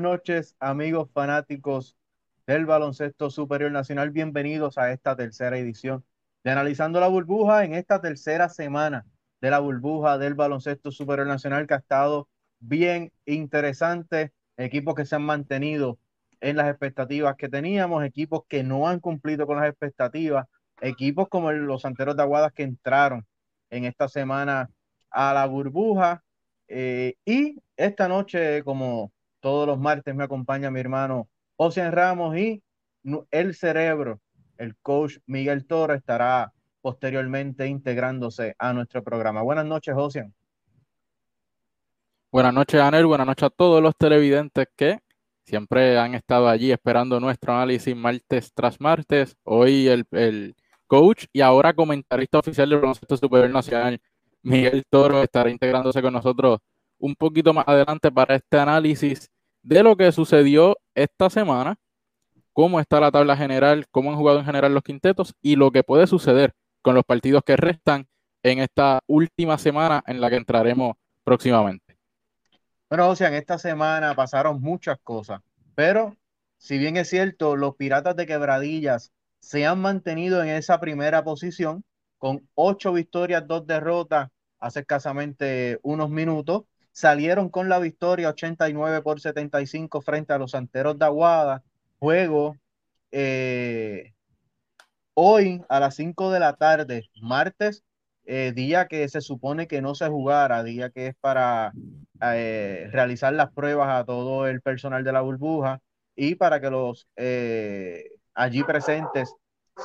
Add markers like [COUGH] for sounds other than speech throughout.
Noches, amigos fanáticos del baloncesto superior nacional. Bienvenidos a esta tercera edición de Analizando la Burbuja en esta tercera semana de la burbuja del baloncesto superior nacional que ha estado bien interesante. Equipos que se han mantenido en las expectativas que teníamos, equipos que no han cumplido con las expectativas, equipos como los Santeros de Aguadas que entraron en esta semana a la burbuja. Eh, y esta noche, como todos los martes me acompaña mi hermano Ocean Ramos y el cerebro, el coach Miguel Toro, estará posteriormente integrándose a nuestro programa. Buenas noches, Ocean. Buenas noches, Anel. Buenas noches a todos los televidentes que siempre han estado allí esperando nuestro análisis martes tras martes. Hoy el, el coach y ahora comentarista oficial del baloncesto superior nacional, Miguel Toro, estará integrándose con nosotros un poquito más adelante para este análisis de lo que sucedió esta semana, cómo está la tabla general, cómo han jugado en general los quintetos y lo que puede suceder con los partidos que restan en esta última semana en la que entraremos próximamente. Bueno, o sea, en esta semana pasaron muchas cosas, pero si bien es cierto, los Piratas de Quebradillas se han mantenido en esa primera posición con ocho victorias, dos derrotas hace escasamente unos minutos salieron con la victoria 89 por 75 frente a los Santeros de Aguada. Juego eh, hoy a las 5 de la tarde, martes, eh, día que se supone que no se jugara, día que es para eh, realizar las pruebas a todo el personal de la burbuja y para que los allí presentes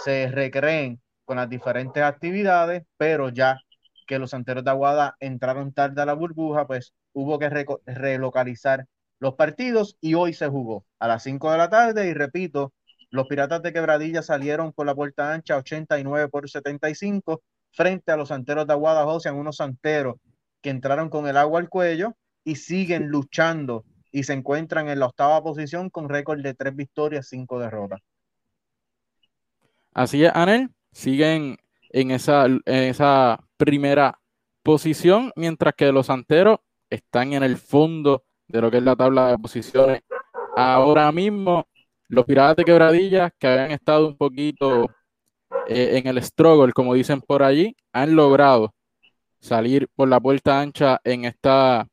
se recreen con las diferentes actividades, pero ya que los Santeros de Aguada entraron tarde a la burbuja, pues hubo que relocalizar los partidos y hoy se jugó a las 5 de la tarde y repito, los Piratas de Quebradilla salieron por la puerta ancha 89 por 75 frente a los Santeros de Aguada en unos Santeros que entraron con el agua al cuello y siguen luchando y se encuentran en la octava posición con récord de tres victorias, cinco derrotas. Así es, Anel, siguen en esa primera posición, mientras que los Santeros están en el fondo de lo que es la tabla de posiciones. Ahora mismo, los Piratas de Quebradillas, que habían estado un poquito eh, en el struggle, como dicen por allí, han logrado salir por la puerta ancha en esta,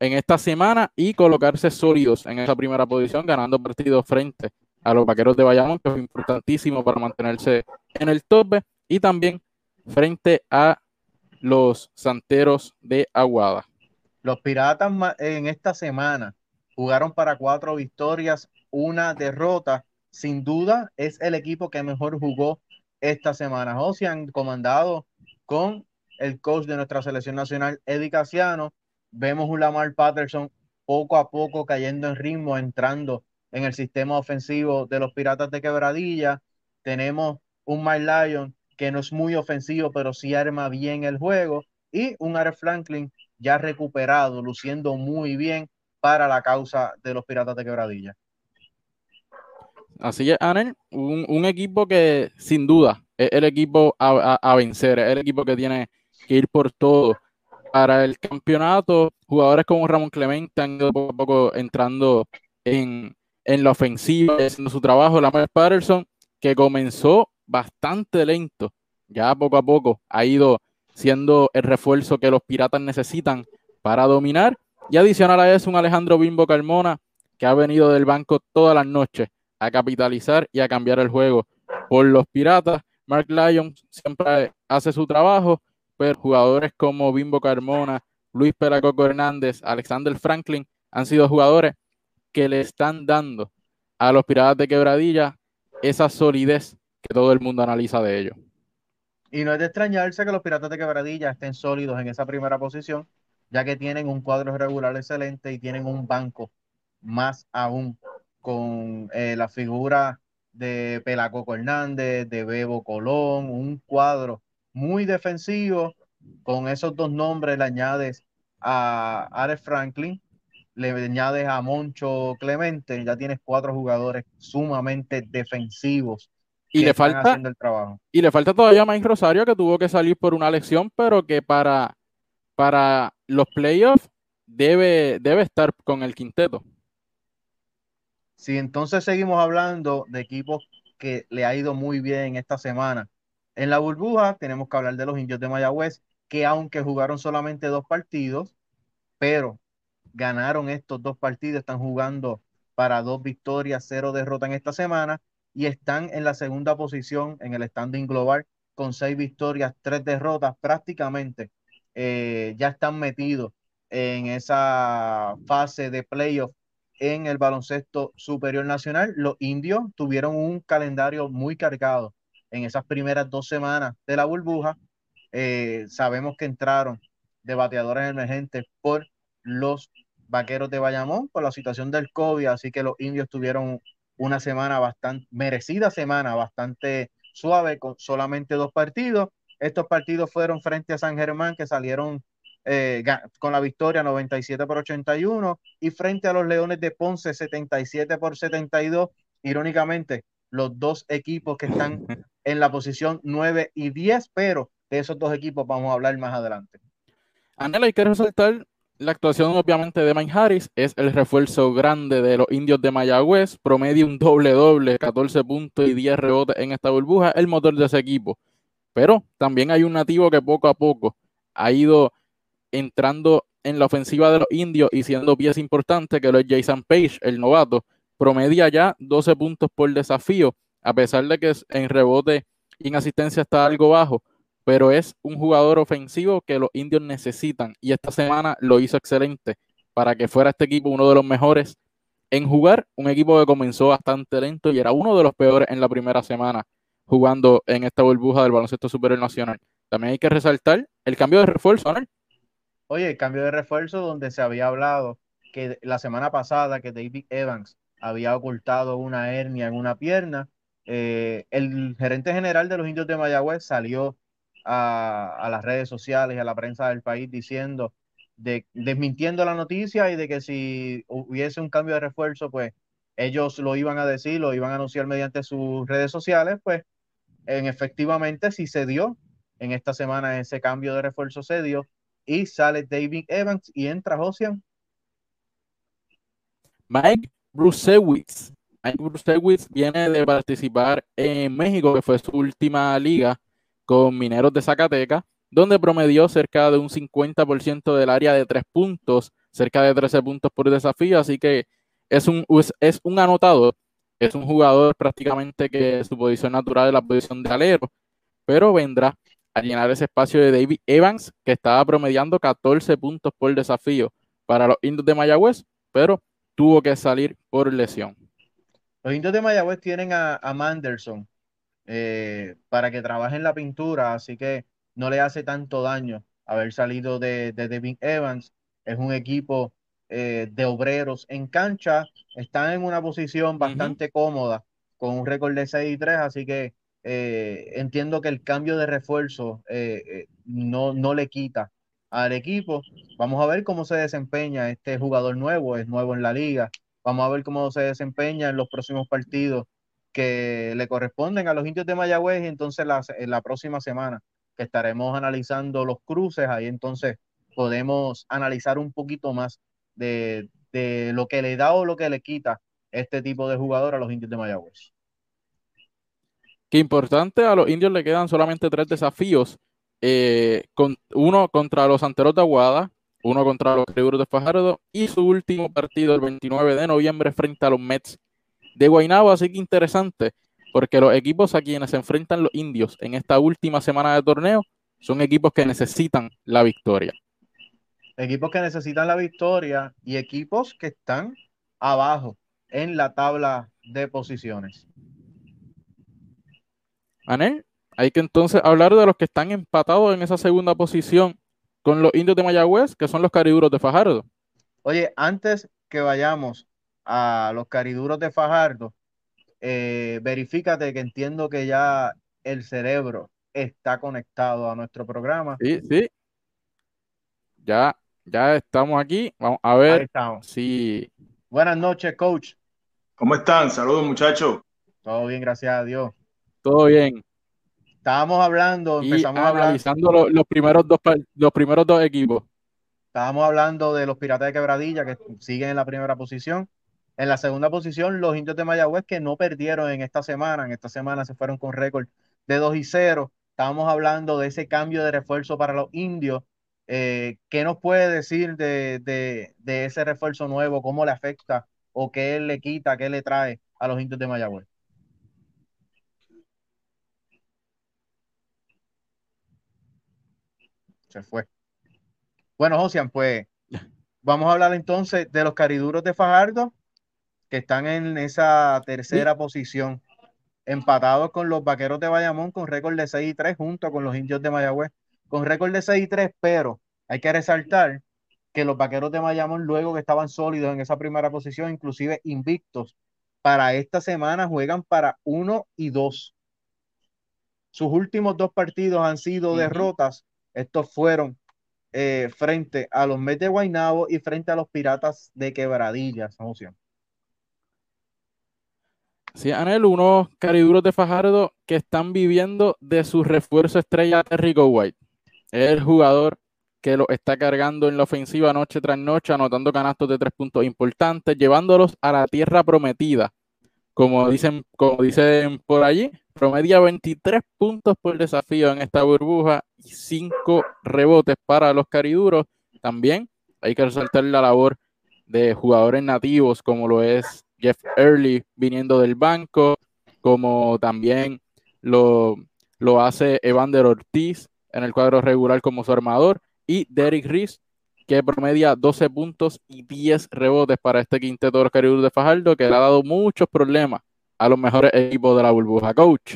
en esta semana y colocarse sólidos en esa primera posición, ganando partidos frente a los Vaqueros de Bayamón, que es importantísimo para mantenerse en el tope, y también frente a los Santeros de Aguada. Los Piratas en esta semana jugaron para cuatro victorias, una derrota. Sin duda es el equipo que mejor jugó esta semana. O han comandado con el coach de nuestra selección nacional, Eddie Casiano. Vemos un Lamar Patterson poco a poco cayendo en ritmo, entrando en el sistema ofensivo de los Piratas de Quebradilla. Tenemos un Mike Lyon que no es muy ofensivo, pero sí arma bien el juego. Y un Ares Franklin ya recuperado, luciendo muy bien para la causa de los Piratas de Quebradilla. Así es, Anel, un, equipo que sin duda es el equipo a, vencer, es el equipo que tiene que ir por todo. Para el campeonato, jugadores como Ramón Clemente han ido poco a poco entrando en, en la ofensiva, haciendo su trabajo. Lamar Patterson, que comenzó bastante lento, ya poco a poco ha ido siendo el refuerzo que los piratas necesitan para dominar. Y adicional a eso, un Alejandro Bimbo Carmona que ha venido del banco todas las noches a capitalizar y a cambiar el juego por los piratas. Mark Lyon siempre hace su trabajo, pero jugadores como Bimbo Carmona, Luis Peracoco Hernández, Alexander Franklin han sido jugadores que le están dando a los piratas de quebradilla esa solidez que todo el mundo analiza de ellos. Y no es de extrañarse que los Piratas de Quebradilla estén sólidos en esa primera posición, ya que tienen un cuadro regular excelente y tienen un banco más aún con eh, la figura de Pelacoco Hernández, de Bebo Colón, un cuadro muy defensivo. Con esos dos nombres le añades a Ares Franklin, le añades a Moncho Clemente, ya tienes cuatro jugadores sumamente defensivos y le falta el trabajo. Y le falta todavía a Mike Rosario que tuvo que salir por una lección, pero que para, para los playoffs debe, debe estar con el quinteto. Si entonces seguimos hablando de equipos que le ha ido muy bien esta semana, en la burbuja tenemos que hablar de los indios de Mayagüez, que aunque jugaron solamente dos partidos, pero ganaron estos dos partidos, están jugando para dos victorias, cero derrotas en esta semana y están en la segunda posición en el standing global con seis victorias, tres derrotas, prácticamente eh, ya están metidos en esa fase de playoff en el baloncesto superior nacional. Los indios tuvieron un calendario muy cargado en esas primeras dos semanas de la burbuja. Eh, sabemos que entraron de bateadores emergentes por los vaqueros de Bayamón por la situación del COVID, así que los indios tuvieron una semana bastante, merecida semana, bastante suave, con solamente dos partidos. Estos partidos fueron frente a San Germán, que salieron eh, con la victoria 97 por 81, y frente a los Leones de Ponce 77 por 72. Irónicamente, los dos equipos que están [LAUGHS] en la posición 9 y 10, pero de esos dos equipos vamos a hablar más adelante. Anela, hay que resaltar la actuación obviamente de Mike Harris, es el refuerzo grande de los indios de Mayagüez, promedio un doble-doble, 14 puntos y 10 rebotes en esta burbuja, el motor de ese equipo. Pero también hay un nativo que poco a poco ha ido entrando en la ofensiva de los indios y siendo pieza importante, que lo es Jason Page, el novato, promedia ya 12 puntos por desafío, a pesar de que en rebote y en asistencia está algo bajo, pero es un jugador ofensivo que los indios necesitan y esta semana lo hizo excelente para que fuera este equipo uno de los mejores en jugar, un equipo que comenzó bastante lento y era uno de los peores en la primera semana jugando en esta burbuja del baloncesto superior nacional. También hay que resaltar el cambio de refuerzo, ¿no? Oye, el cambio de refuerzo donde se había hablado que la semana pasada que David Evans había ocultado una hernia en una pierna. Eh, el gerente general de los indios de Mayagüez salió a, las redes sociales y a la prensa del país diciendo, de, desmintiendo la noticia y de que si hubiese un cambio de refuerzo, pues ellos lo iban a decir, lo iban a anunciar mediante sus redes sociales, pues en efectivamente si se dio en esta semana ese cambio de refuerzo se dio y sale David Evans y entra Josian. Mike Brusewitz. Mike Brusewitz viene de participar en México, que fue su última liga con Mineros de Zacatecas, donde promedió cerca de un 50% del área de tres puntos, cerca de 13 puntos por desafío, así que es un, es un anotador, es un jugador prácticamente que su posición natural es la posición de alero, pero vendrá a llenar ese espacio de David Evans, que estaba promediando 14 puntos por desafío para los indios de Mayagüez, pero tuvo que salir por lesión. Los indios de Mayagüez tienen a, Manderson eh, para que trabaje en la pintura, así que no le hace tanto daño haber salido de, de David Evans. Es un equipo eh, de obreros en cancha, están en una posición bastante cómoda, con un récord de 6 y 3, así que eh, entiendo que el cambio de refuerzo no, no le quita al equipo. Vamos a ver cómo se desempeña este jugador nuevo, es nuevo en la liga. Vamos a ver cómo se desempeña en los próximos partidos que le corresponden a los indios de Mayagüez y entonces la, la próxima semana que estaremos analizando los cruces, ahí entonces podemos analizar un poquito más de, de lo que le da o lo que le quita este tipo de jugador a los indios de Mayagüez. Qué importante, a los indios le quedan solamente tres desafíos eh, con, uno contra los Santeros de Aguada, uno contra los Criburos de Fajardo y su último partido el 29 de noviembre frente a los Mets de Guaynabo. Así que interesante, porque los equipos a quienes se enfrentan los indios en esta última semana de torneo son equipos que necesitan la victoria. Equipos que necesitan la victoria y equipos que están abajo en la tabla de posiciones. Anel, hay que entonces hablar de los que están empatados en esa segunda posición con los indios de Mayagüez, que son los cariduros de Fajardo. Oye, antes que vayamos a los cariduros de Fajardo, eh, verifícate que entiendo que ya el cerebro está conectado a nuestro programa. Sí, sí. Ya, ya estamos aquí. Vamos a ver estamos. si. Buenas noches, coach. ¿Cómo están? Saludos, muchachos. Todo bien, gracias a Dios. Todo bien. Estábamos hablando, empezamos analizando los, primeros dos, los primeros dos equipos. Estábamos hablando de los Piratas de Quebradilla que siguen en la primera posición. En la segunda posición, los indios de Mayagüez que no perdieron en esta semana. En esta semana se fueron con récord de 2 y 0. Estábamos hablando de ese cambio de refuerzo para los indios. Eh, ¿Qué nos puede decir de, de, ese refuerzo nuevo? ¿Cómo le afecta o qué le quita, qué le trae a los indios de Mayagüez? Se fue. Bueno, Josian, pues vamos a hablar entonces de los cariduros de Fajardo que están en esa tercera posición, empatados con los vaqueros de Bayamón con récord de 6 y 3, junto con los indios de Mayagüez con récord de 6 y 3, pero hay que resaltar que los vaqueros de Bayamón, luego que estaban sólidos en esa primera posición, inclusive invictos, para esta semana juegan para 1 y 2. Sus últimos dos partidos han sido derrotas. Estos fueron eh, frente a los Mets de Guaynabo y frente a los Piratas de Quebradillas. Sí, Anel, unos cariduros de Fajardo que están viviendo de su refuerzo estrella Rico White. el jugador que lo está cargando en la ofensiva noche tras noche, anotando canastos de tres puntos importantes, llevándolos a la tierra prometida. Como dicen, como dicen por allí, promedia 23 puntos por desafío en esta burbuja y 5 rebotes para los cariduros. También hay que resaltar la labor de jugadores nativos como lo es Jeff Early viniendo del banco, como también lo, lo hace Evander Ortiz en el cuadro regular como su armador, y Derek Reese, que promedia 12 puntos y 10 rebotes para este quinteto de los Caribus de Fajardo, que le ha dado muchos problemas a los mejores equipos de la burbuja. Coach.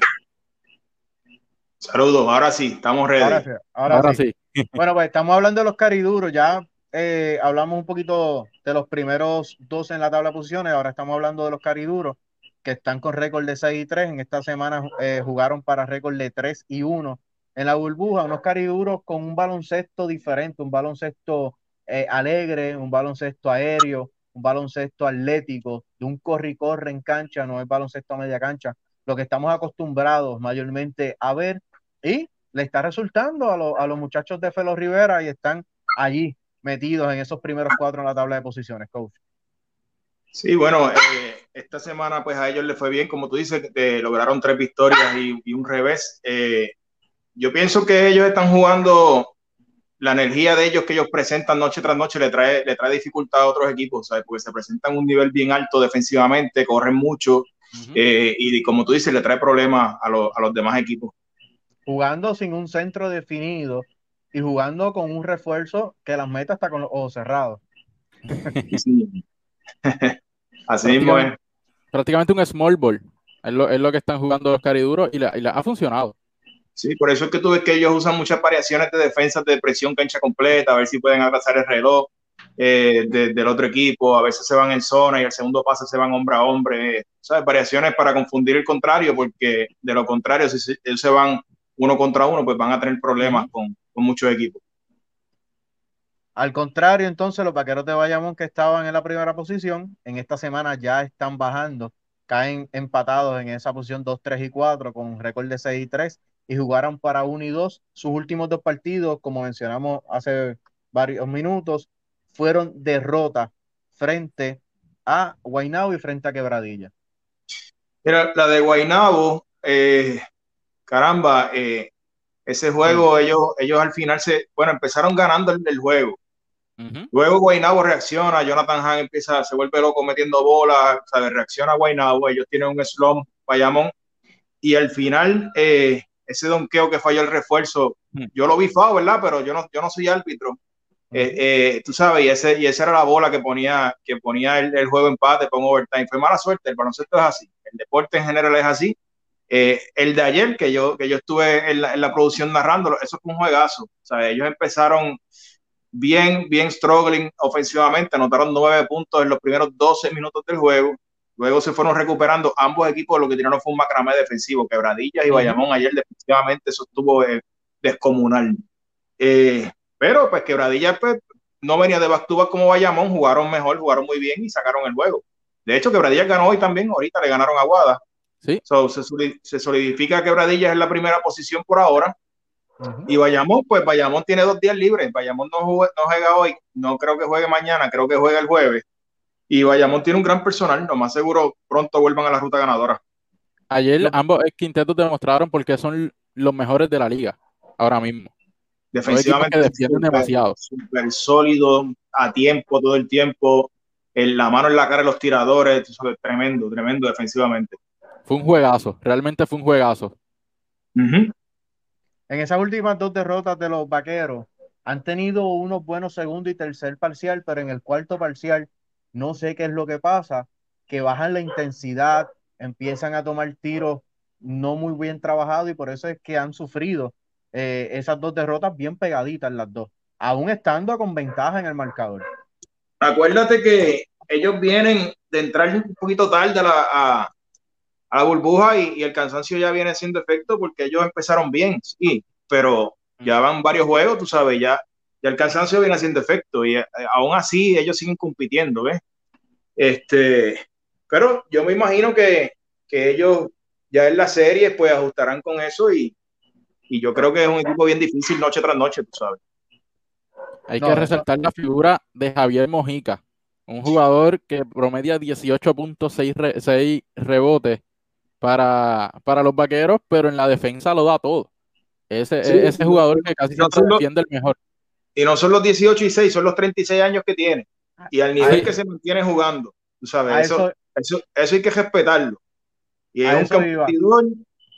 Saludos, ahora sí, estamos ready. Ahora sí. Bueno, pues estamos hablando de los cariduros, ya eh, hablamos un poquito de los primeros dos en la tabla de posiciones, ahora estamos hablando de los cariduros, que están con récord de 6 y 3, en esta semana eh, jugaron para récord de 3 y 1 en la burbuja, unos cariduros con un baloncesto diferente, un baloncesto eh, alegre, un baloncesto aéreo, un baloncesto atlético, de un corre y corre en cancha, no es baloncesto a media cancha, lo que estamos acostumbrados mayormente a ver, y le está resultando a, a los muchachos de Felo Rivera y están allí metidos en esos primeros cuatro en la tabla de posiciones, coach. Sí, bueno, eh, esta semana pues a ellos les fue bien, como tú dices, lograron tres victorias y, un revés. Eh, yo pienso que ellos están jugando, la energía de ellos que ellos presentan noche tras noche le trae, le trae dificultad a otros equipos, ¿sabes? porque se presentan un nivel bien alto defensivamente, corren mucho eh, y como tú dices, le trae problemas a, a los demás equipos. Jugando sin un centro definido, y jugando con un refuerzo que las meta hasta con los ojos cerrados. [LAUGHS] [LAUGHS] Así mismo es. Prácticamente un small ball. Es lo, es lo que están jugando los cariduros y, la, y ha funcionado. Sí, por eso es que tú ves que ellos usan muchas variaciones de defensa de presión cancha completa, a ver si pueden abrazar el reloj eh, del otro equipo, a veces se van en zona y el segundo pase se van hombre a hombre, ¿sabes? Variaciones para confundir el contrario, porque de lo contrario, si ellos se van uno contra uno, pues van a tener problemas con, con muchos equipos. Al contrario, entonces, los vaqueros de Bayamón que estaban en la primera posición, en esta semana ya están bajando, caen empatados en esa posición 2, 3 y 4 con un récord de 6 y 3 y jugaron para 1 y 2. Sus últimos dos partidos, como mencionamos hace varios minutos, fueron derrotas frente a Guaynabo y frente a Quebradilla. Mira, la de Guaynabo, eh, caramba, eh, ese juego, ellos, ellos al final se, bueno, empezaron ganando el, juego. Luego Guaynabo reacciona, Jonathan Han empieza, se vuelve loco metiendo bolas, ¿sabes? reacciona Guaynabo, ellos tienen un slump, Bayamón, y al final eh, ese donqueo que falló el refuerzo, yo lo vi fao, ¿verdad? Pero yo no, yo no soy árbitro. Eh, eh, tú sabes, y, ese, y esa era la bola que ponía, que ponía el, el juego empate con overtime. Fue mala suerte, el baloncesto es así, el deporte en general es así, eh, el de ayer, que yo, que yo estuve en la, producción narrándolo, eso fue un juegazo. O sea, ellos empezaron bien, bien struggling ofensivamente, anotaron nueve puntos en los primeros 12 minutos del juego. Luego se fueron recuperando ambos equipos, lo que tiraron fue un macramé defensivo. Quebradillas y Bayamón ayer defensivamente eso estuvo eh, descomunal. Eh, pero pues Quebradillas pues, no venía de back como Bayamón, jugaron mejor, jugaron muy bien y sacaron el juego. De hecho, Quebradillas ganó hoy también, ahorita le ganaron a Guada. Sí. se, solidifica Quebradillas en la primera posición por ahora. Y Bayamón, pues Bayamón tiene dos días libres. Bayamón no, juega, no juega hoy, no creo que juegue mañana, creo que juega el jueves. Y Bayamón tiene un gran personal, lo más seguro pronto vuelvan a la ruta ganadora. Ayer ambos quintetos demostraron por qué son los mejores de la liga ahora mismo. Defensivamente defienden demasiado. Súper sólido, a tiempo, todo el tiempo, en la mano en la cara de los tiradores, tremendo, tremendo defensivamente. Fue un juegazo, realmente fue un juegazo. En esas últimas dos derrotas de los vaqueros, han tenido unos buenos segundo y tercer parcial, pero en el cuarto parcial no sé qué es lo que pasa, que bajan la intensidad, empiezan a tomar tiros no muy bien trabajados y por eso es que han sufrido eh, esas dos derrotas bien pegaditas las dos, aún estando con ventaja en el marcador. Acuérdate que ellos vienen de entrar un poquito tarde a la, a, la burbuja y, el cansancio ya viene siendo efecto porque ellos empezaron bien, sí, pero ya van varios juegos, tú sabes, ya, ya el cansancio viene haciendo efecto y eh, aún así ellos siguen compitiendo, ¿ves? Este, pero yo me imagino que, que ellos ya en la serie pues ajustarán con eso y, y yo creo que es un equipo bien difícil noche tras noche, tú sabes. Hay que resaltar la figura de Javier Mojica, un jugador que promedia 18.6 rebotes para, para los vaqueros, pero en la defensa lo da todo. Ese, ese jugador que casi siempre defiende el mejor. Y no son los 18 y 6, son los 36 años que tiene. Y al nivel que se mantiene jugando, tú sabes, eso, eso, eso, hay que respetarlo. Y es un competidor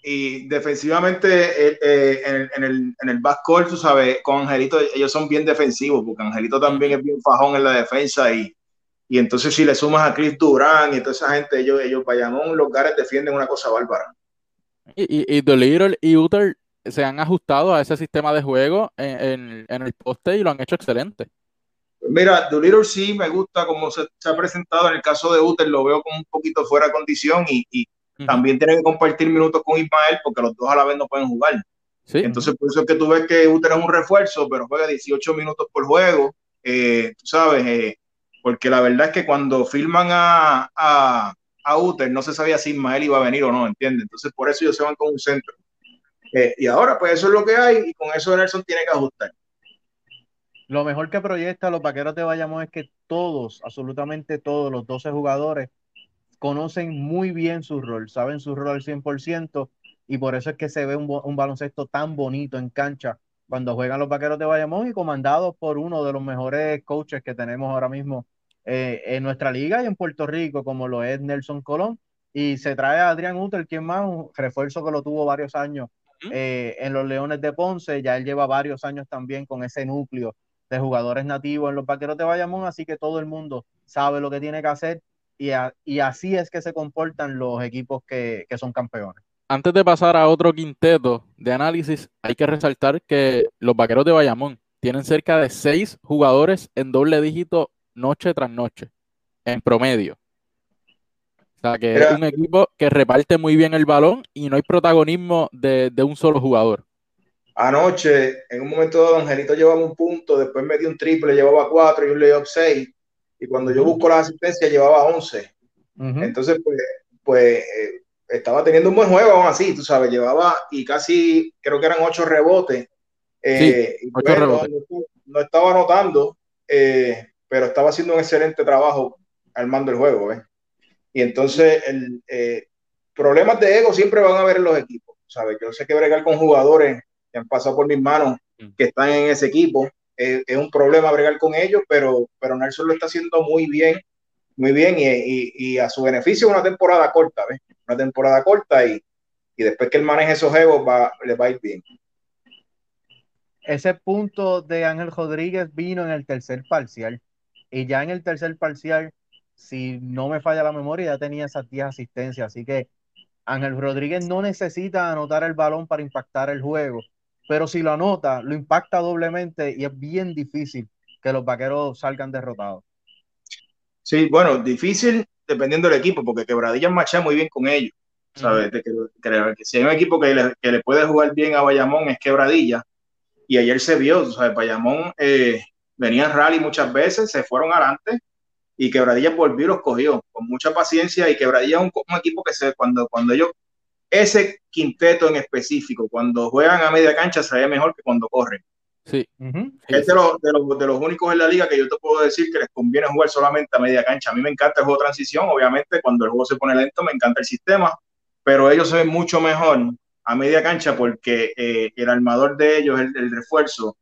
y defensivamente eh, eh, en, en, el, en el backcourt, tú sabes, con Angelito ellos son bien defensivos, porque Angelito también es bien fajón en la defensa y, y entonces si le sumas a Chris Durán y toda esa gente, ellos, ellos Bayamón, los Gares defienden una cosa bárbara. Y, y, y y Uther se han ajustado a ese sistema de juego en, en, el poste y lo han hecho excelente. Mira, Doolittle sí me gusta como se, se, ha presentado en el caso de Uther, lo veo como un poquito fuera de condición y, y también tiene que compartir minutos con Ismael porque los dos a la vez no pueden jugar. Entonces, por eso es que tú ves que Uther es un refuerzo, pero juega 18 minutos por juego. Eh, tú sabes, eh, porque la verdad es que cuando filman a, a, a Uther no se sabía si Ismael iba a venir o no, ¿entiendes? Entonces, por eso ellos se van con un centro. Eh, y ahora, pues eso es lo que hay y con eso Nelson tiene que ajustar. Lo mejor que proyecta los vaqueros de Bayamón es que todos, absolutamente todos los 12 jugadores conocen muy bien su rol, saben su rol al 100% y por eso es que se ve un, baloncesto tan bonito en cancha cuando juegan los vaqueros de Bayamón y comandados por uno de los mejores coaches que tenemos ahora mismo eh, en nuestra liga y en Puerto Rico, como lo es Nelson Colón. Y se trae a Adrián Uter, quien más, un refuerzo que lo tuvo varios años eh, en los Leones de Ponce. Ya él lleva varios años también con ese núcleo de jugadores nativos en los vaqueros de Bayamón, así que todo el mundo sabe lo que tiene que hacer y, así es que se comportan los equipos que, son campeones. Antes de pasar a otro quinteto de análisis, hay que resaltar que los vaqueros de Bayamón tienen cerca de seis jugadores en doble dígito noche tras noche, en promedio. O sea que es un equipo que reparte muy bien el balón y no hay protagonismo de, un solo jugador. Anoche, en un momento dado, Angelito llevaba un punto, después me dio un triple, llevaba cuatro y un layup seis y cuando yo busco la asistencia llevaba 11. Entonces, pues, pues eh, estaba teniendo un buen juego aún así, tú sabes, llevaba y casi, creo que eran 8 rebotes. Eh, pues, No, estaba anotando, eh, pero estaba haciendo un excelente trabajo armando el juego. Y entonces, el, problemas de ego siempre van a haber en los equipos. ¿sabes? Yo sé que bregar con jugadores que han pasado por mis manos, mm. que están en ese equipo, es un problema bregar con ellos, pero, pero Nelson lo está haciendo muy bien, muy bien y, y, a su beneficio una temporada corta, ¿ves? Una temporada corta y, y después que él maneje esos egos va, le va a ir bien. Ese punto de Ángel Rodríguez vino en el tercer parcial y ya en el tercer parcial, si no me falla la memoria, ya tenía esas 10 asistencias, así que Ángel Rodríguez no necesita anotar el balón para impactar el juego pero si lo anota, lo impacta doblemente y es bien difícil que los vaqueros salgan derrotados. Sí, bueno, difícil dependiendo del equipo, porque Quebradilla marcha muy bien con ellos. ¿sabes? que, si hay un equipo que le, puede jugar bien a Bayamón es Quebradilla. Y ayer se vio, ¿sabes? Bayamón eh, venía en rally muchas veces, se fueron adelante y Quebradilla volvió y los cogió con mucha paciencia. Y Quebradilla es un, un equipo que se, cuando, cuando ellos ese quinteto en específico, cuando juegan a media cancha, se ve mejor que cuando corren. Sí. Es de los, de, los, de los únicos en la liga que yo te puedo decir que les conviene jugar solamente a media cancha. A mí me encanta el juego de transición, obviamente cuando el juego se pone lento me encanta el sistema, pero ellos se ven mucho mejor a media cancha porque eh, el armador de ellos, el, el, refuerzo,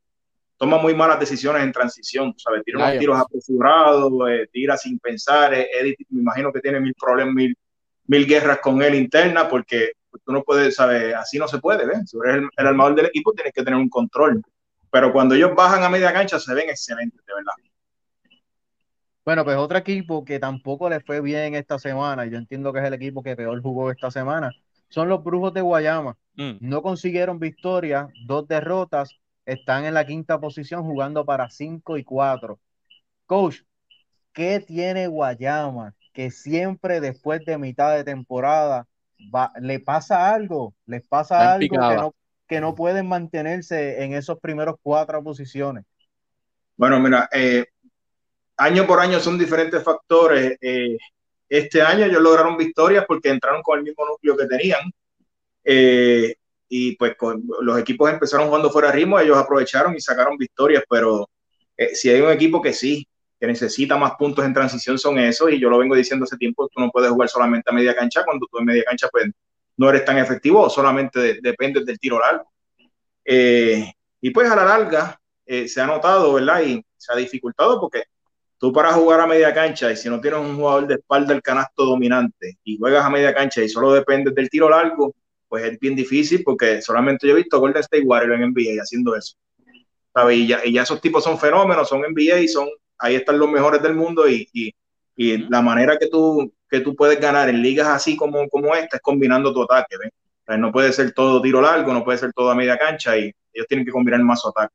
toma muy malas decisiones en transición, ¿sabes? Tira unos tiros apresurados, eh, tira sin pensar, eh, Edith me imagino que tiene mil problemas, mil, mil guerras con él interna porque tú no puedes, ¿sabes? Así no se puede, ¿ves? Si eres el, el armador del equipo tienes que tener un control pero cuando ellos bajan a media cancha se ven excelentes, de verdad. Bueno, pues otro equipo que tampoco le fue bien esta semana, y yo entiendo que es el equipo que peor jugó esta semana, son los Brujos de Guayama. Mm. No consiguieron victoria, dos derrotas, están en la quinta posición jugando para 5 y 4. Coach, ¿qué tiene Guayama? Que siempre después de mitad de temporada le pasa algo, les pasa algo que no, que no pueden mantenerse en esos primeros cuatro posiciones? Bueno, mira, eh, año por año son diferentes factores. Eh, este año ellos lograron victorias porque entraron con el mismo núcleo que tenían. Eh, y pues los equipos empezaron jugando fuera de ritmo, ellos aprovecharon y sacaron victorias, pero si hay un equipo que sí, que necesita más puntos en transición son esos, y yo lo vengo diciendo hace tiempo, tú no puedes jugar solamente a media cancha, cuando tú en media cancha pues no eres tan efectivo, solamente dependes del tiro largo. Eh, y pues a la larga eh, se ha notado, ¿verdad? Y se ha dificultado porque tú para jugar a media cancha y si no tienes un jugador de espalda del canasto dominante y juegas a media cancha y solo dependes del tiro largo, pues es bien difícil porque solamente yo he visto Golden State Warriors en NBA haciendo eso. ¿sabes? Y, ya, y ya esos tipos son fenómenos, son NBA y son, ahí están los mejores del mundo y, y, y la manera que tú que tú puedes ganar en ligas así como, como esta es combinando tu ataque. no puede ser todo tiro largo, no puede ser todo a media cancha y ellos tienen que combinar más su ataque.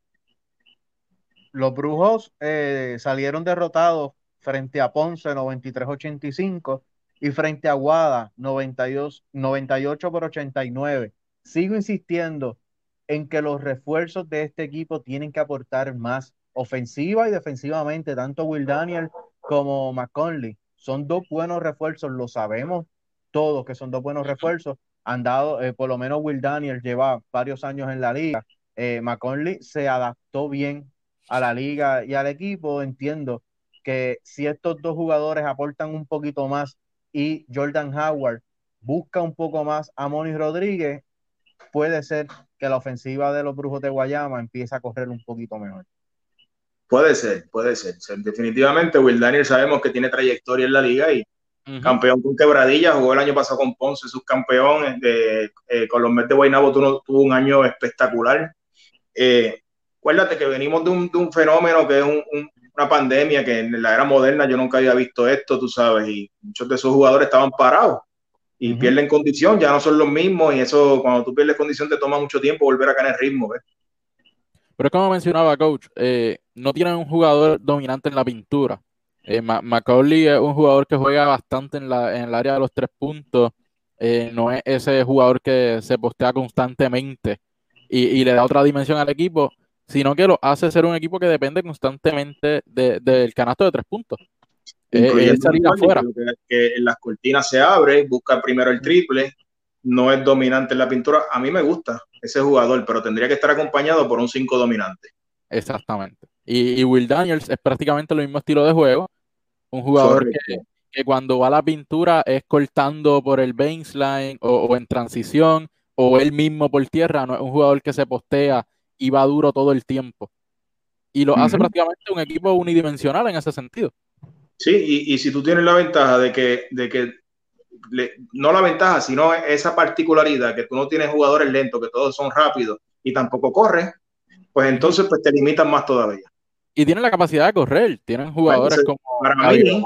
Los Brujos eh, salieron derrotados frente a Ponce 93-85 y frente a Guada 92, 98 por 89. Sigo insistiendo en que los refuerzos de este equipo tienen que aportar más ofensiva y defensivamente, tanto Will Daniel como McConley son dos buenos refuerzos, lo sabemos todos que son dos buenos refuerzos. Han dado, eh, por lo menos Will Daniel lleva varios años en la liga. Eh, McConley se adaptó bien a la liga y al equipo. Entiendo que si estos dos jugadores aportan un poquito más y Jordan Howard busca un poco más a Moni Rodríguez, puede ser que la ofensiva de los Brujos de Guayama empiece a correr un poquito mejor. Puede ser, puede ser. Definitivamente, Will Daniel sabemos que tiene trayectoria en la liga y campeón con quebradilla, jugó el año pasado con Ponce, sus campeones, de, eh, con los Mets de Guaynabo tuvo, tuvo, un año espectacular. Eh, acuérdate que venimos de un, de un fenómeno que es una pandemia, que en la era moderna yo nunca había visto esto, tú sabes, y muchos de esos jugadores estaban parados y pierden condición, ya no son los mismos, y eso, cuando tú pierdes condición, te toma mucho tiempo volver a caer el ritmo. ¿ves? Pero como mencionaba, coach, eh, no tienen un jugador dominante en la pintura. Eh, Macaulay es un jugador que juega bastante en, la, en el área de los tres puntos. Eh, no es ese jugador que se postea constantemente y, le da otra dimensión al equipo, sino que lo hace ser un equipo que depende constantemente del canasto de tres puntos. él afuera. Que, en las cortinas se abre, busca primero el triple, no es dominante en la pintura. A mí me gusta ese jugador, pero tendría que estar acompañado por un 5 dominante. Exactamente. Y, Will Daniels es prácticamente el mismo estilo de juego. Un jugador que, cuando va a la pintura es cortando por el baseline o, en transición o él mismo por tierra. No es un jugador que se postea y va duro todo el tiempo. Y lo hace prácticamente un equipo unidimensional en ese sentido. Sí, y, y, si tú tienes la ventaja de que, de que no la ventaja, sino esa particularidad que tú no tienes jugadores lentos, que todos son rápidos y tampoco corren, pues entonces pues te limitan más todavía. Y tienen la capacidad de correr, tienen jugadores como para mí,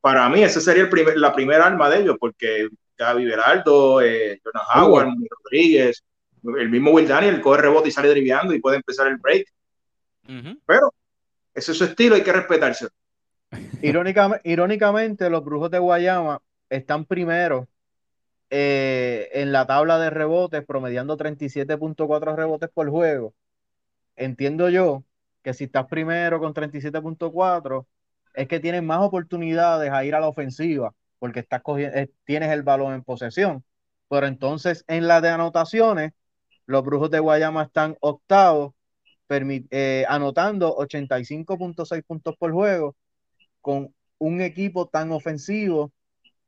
para mí ese sería el primer, la primera arma de ellos, porque Gaby Beraldo, eh, Jonas Howard, Rodríguez, el mismo Will Daniel coge rebote y sale driviando y puede empezar el break. Pero ese es su estilo, hay que respetarse. [LAUGHS] irónicamente, los brujos de Guayama están primero eh, en la tabla de rebotes, promediando 37.4 rebotes por juego. Entiendo yo que si estás primero con 37.4, es que tienes más oportunidades a ir a la ofensiva, porque estás eh, tienes el balón en posesión. Pero entonces en la de anotaciones, los Brujos de Guayama están octavos eh, anotando 85.6 puntos por juego con un equipo tan ofensivo,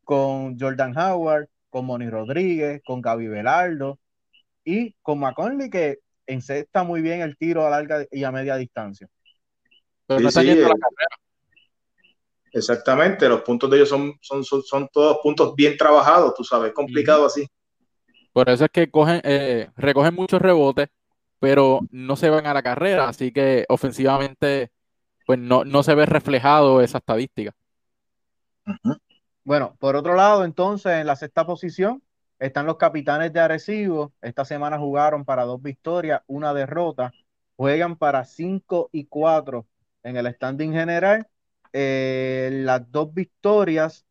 con Jordan Howard, con Moni Rodríguez, con Gaby Velardo y con McConley que encesta muy bien el tiro a larga y a media distancia. Pero no la Exactamente, los puntos de ellos son, son, son, todos puntos bien trabajados, tú sabes, complicado así. Por eso es que cogen, eh, recogen muchos rebotes, pero no se van a la carrera, así que ofensivamente pues no, no se ve reflejado esa estadística. Bueno, por otro lado, entonces, en la sexta posición están los capitanes de Arecibo. Esta semana jugaron para dos victorias, una derrota. Juegan para cinco y cuatro en el standing general. Eh, las dos victorias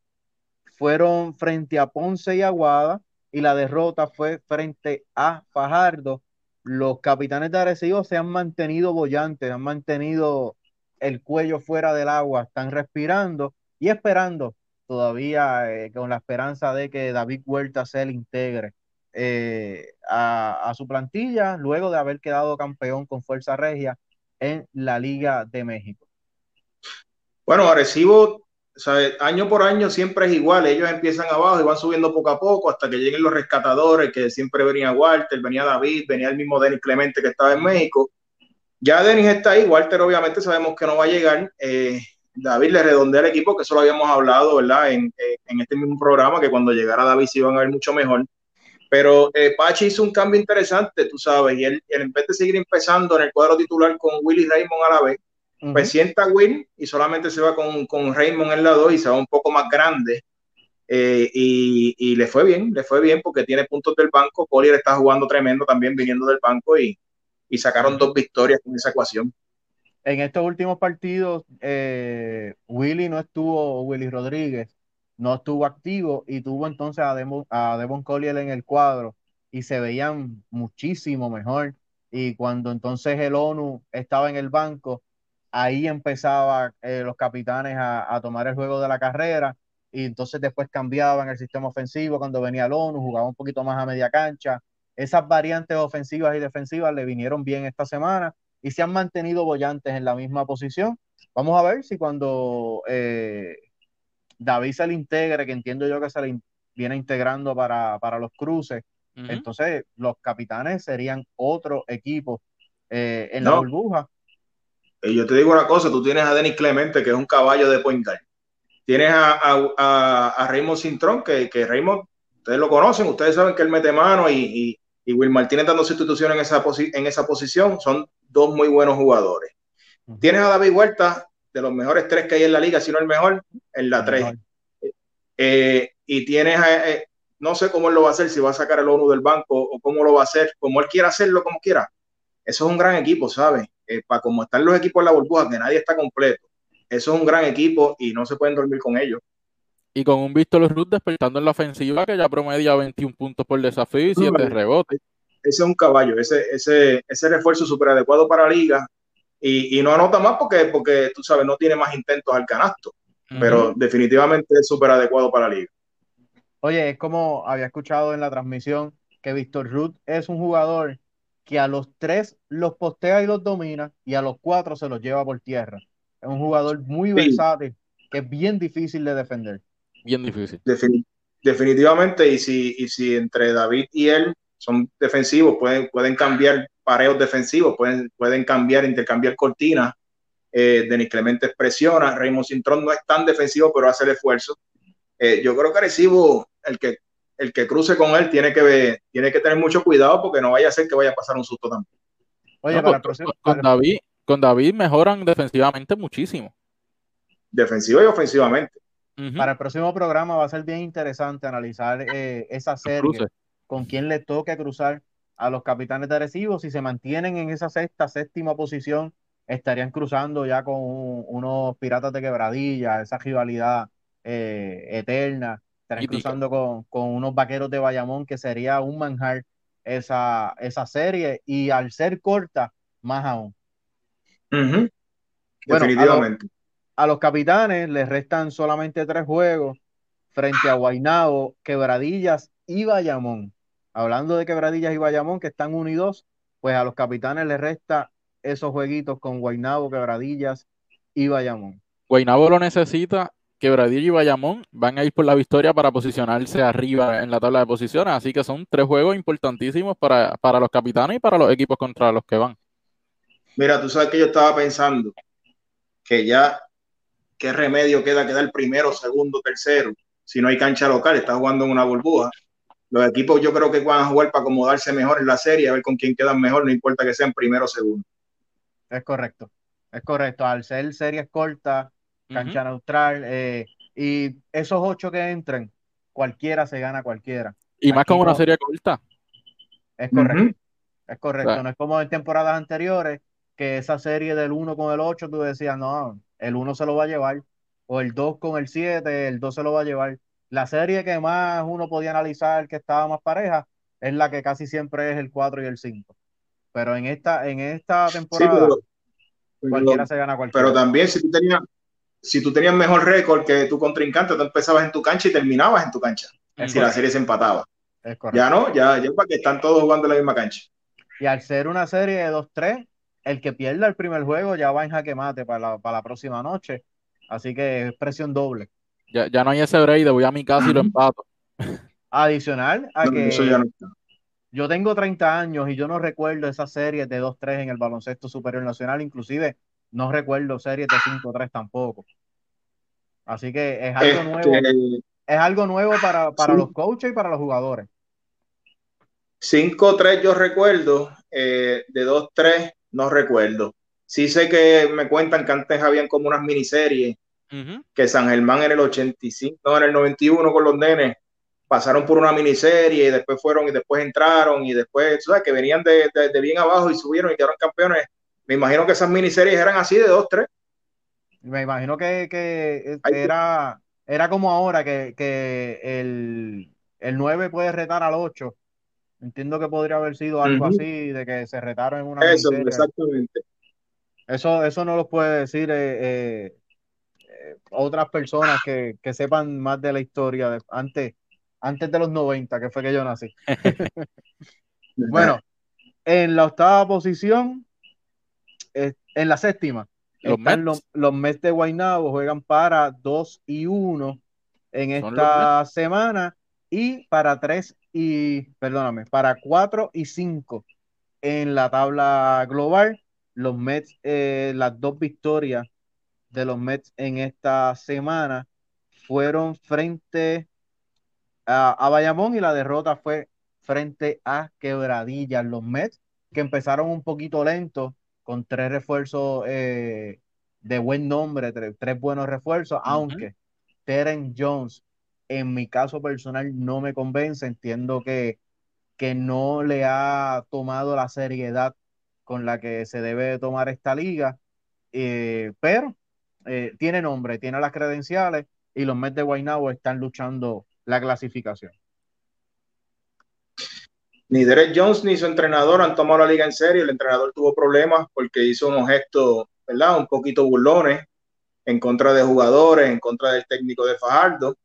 fueron frente a Ponce y Aguada y la derrota fue frente a Fajardo. Los capitanes de Arecibo se han mantenido bollantes, han mantenido el cuello fuera del agua, están respirando y esperando todavía eh, con la esperanza de que David Huerta se le integre eh, a, su plantilla luego de haber quedado campeón con Fuerza Regia en la Liga de México. Bueno, Arecibo, año por año siempre es igual, ellos empiezan abajo y van subiendo poco a poco hasta que lleguen los rescatadores, que siempre venía Walter, venía David, venía el mismo Denis Clemente que estaba en México. Ya Denis está ahí, Walter obviamente sabemos que no va a llegar. Eh, David le redondea el equipo, que eso lo habíamos hablado, ¿verdad? En, en, este mismo programa, que cuando llegara David se iban a ver mucho mejor. Pero eh, Pachi hizo un cambio interesante, tú sabes, y él, en vez de seguir empezando en el cuadro titular con Willy Raymond a la vez, pues sienta Will y solamente se va con, con Raymond en la 2 y se va un poco más grande. Eh, y, y, le fue bien, le fue bien porque tiene puntos del banco. Collier está jugando tremendo también viniendo del banco y, y sacaron dos victorias con esa ecuación. En estos últimos partidos, eh, Willy no estuvo, Willy Rodríguez no estuvo activo y tuvo entonces a, a Devon Collier en el cuadro y se veían muchísimo mejor. Y cuando entonces el ONU estaba en el banco, ahí empezaba eh, los capitanes a, a, tomar el juego de la carrera y entonces después cambiaban el sistema ofensivo cuando venía el ONU, jugaba un poquito más a media cancha esas variantes ofensivas y defensivas le vinieron bien esta semana y se han mantenido bollantes en la misma posición. Vamos a ver si cuando eh, David se le integre, que entiendo yo que se le viene integrando para, los cruces, entonces los capitanes serían otro equipo eh, en la burbuja. Y yo te digo una cosa, tú tienes a Denis Clemente, que es un caballo de point guard. Tienes a, a, Raymond Cintrón, que, que Raymond, ustedes lo conocen, ustedes saben que él mete mano y, y Will Martínez dando sustitución en esa, en esa posición, son dos muy buenos jugadores. Tienes a David Huerta, de los mejores tres que hay en la liga, si no el mejor, en la tres. Eh, y tienes, eh, no sé cómo él lo va a hacer, si va a sacar el ONU del banco o cómo lo va a hacer, como él quiera hacerlo, como quiera. Eso es un gran equipo, ¿sabes? Eh, para como están los equipos en la burbuja, que nadie está completo. Eso es un gran equipo y no se pueden dormir con ellos y con un Víctor Ruth despertando en la ofensiva que ya promedia 21 puntos por desafío y 7 rebotes. Ese es un caballo, ese, ese, ese refuerzo súper adecuado para la liga y, y, no anota más porque, porque, tú sabes, no tiene más intentos al canasto, pero definitivamente es súper adecuado para la liga. Oye, es como había escuchado en la transmisión que Víctor Ruth es un jugador que a los tres los postea y los domina y a los cuatro se los lleva por tierra. Es un jugador muy versátil que es bien difícil de defender bien difícil. definitivamente, y si, y si entre David y él son defensivos, pueden, pueden cambiar pareos defensivos, pueden, pueden cambiar, intercambiar cortinas. Eh, Denis Clemente presiona, Raymond Cintrón no es tan defensivo, pero hace el esfuerzo. Eh, yo creo que Recibo, el que, el que cruce con él, tiene que, ver, tiene que tener mucho cuidado porque no vaya a ser que vaya a pasar un susto también. Oye, con, David, con David mejoran defensivamente muchísimo. Defensivo y ofensivamente. Para el próximo programa va a ser bien interesante analizar eh, esa serie, con quién le toque cruzar a los capitanes de Arecibo. Si se mantienen en esa sexta, séptima posición, estarían cruzando ya con unos piratas de quebradilla, esa rivalidad eh, eterna. Estarían cruzando con, unos vaqueros de Bayamón, que sería un manjar esa, esa serie. Y al ser corta, más aún. Definitivamente a los capitanes les restan solamente tres juegos frente a Guainao, Quebradillas y Bayamón. Hablando de Quebradillas y Bayamón, que están unidos, pues a los capitanes les resta esos jueguitos con Guaynabo, Quebradillas y Bayamón. Guaynabo lo necesita, Quebradillas y Bayamón van a ir por la victoria para posicionarse arriba en la tabla de posiciones, así que son tres juegos importantísimos para, para los capitanes y para los equipos contra los que van. Mira, tú sabes que yo estaba pensando que ya, ¿qué remedio queda? Queda el primero, segundo, tercero. Si no hay cancha local, está jugando en una burbuja. Los equipos yo creo que van a jugar para acomodarse mejor en la serie, a ver con quién quedan mejor, no importa que sean primero o segundo. Es correcto, es correcto. Al ser series cortas, cancha neutral, eh, y esos ocho que entren, cualquiera se gana cualquiera. Y más como una serie corta. Es correcto, es correcto. No es como en temporadas anteriores, que esa serie del 1 con el 8, tú decías, no, el 1 se lo va a llevar, o el 2 con el 7, el 2 se lo va a llevar la serie que más uno podía analizar que estaba más pareja es la que casi siempre es el 4 y el 5. Pero en esta, en esta temporada, cualquiera se gana cualquiera. Pero también si tú tenías, si tú tenías mejor récord que tu contrincante, tú empezabas en tu cancha y terminabas en tu cancha. si la serie se empataba. ya no, ya, ya para que están todos jugando en la misma cancha. Y al ser una serie de 2-3, el que pierda el primer juego ya va en jaque mate para la, para la próxima noche. Así que es presión doble. Ya, no hay ese break voy a mi casa y lo empato. Adicional a que yo tengo 30 años y yo no recuerdo esas series de 2-3 en el baloncesto superior nacional, inclusive no recuerdo series de 5-3 tampoco. Así que es algo nuevo. Este, es algo nuevo para, los coaches y para los jugadores. 5-3 yo recuerdo, eh, de 2-3 no recuerdo. Sí sé que me cuentan que antes habían como unas miniseries que San Germán en el 85, no, en el 91 con los nenes, pasaron por una miniserie y después fueron y después entraron y después, ¿sabes? Que venían de, bien abajo y subieron y quedaron campeones. Me imagino que esas miniseries eran así de dos, tres. Me imagino que, era, era como ahora, que, el, el 9 puede retar al 8. Entiendo que podría haber sido algo así, de que se retaron en una Eso, exactamente. Eso, eso no lo puede decir eh, eh otras personas que, sepan más de la historia de, antes, antes de los 90, que fue que yo nací. [LAUGHS] [LAUGHS] bueno, en la octava posición, en la séptima, los Mets. Los, Mets de Guaynabo, juegan para 2 y 1 en esta semana y para 3 y, perdóname, para 4 y 5 en la tabla global. Los Mets, eh, las dos victorias de los Mets en esta semana fueron frente a, Bayamón y la derrota fue frente a Quebradillas. Los Mets que empezaron un poquito lento con tres refuerzos eh, de buen nombre, tres, buenos refuerzos, aunque Teren Jones, en mi caso personal, no me convence. Entiendo que, que no le ha tomado la seriedad con la que se debe tomar esta liga. Eh, pero eh, tiene nombre, tiene las credenciales y los Mets de Guaynabo están luchando la clasificación. Ni Derek Jones ni su entrenador han tomado la liga en serio. El entrenador tuvo problemas porque hizo unos gestos, ¿verdad? Un poquito burlones en contra de jugadores, en contra del técnico de Fajardo.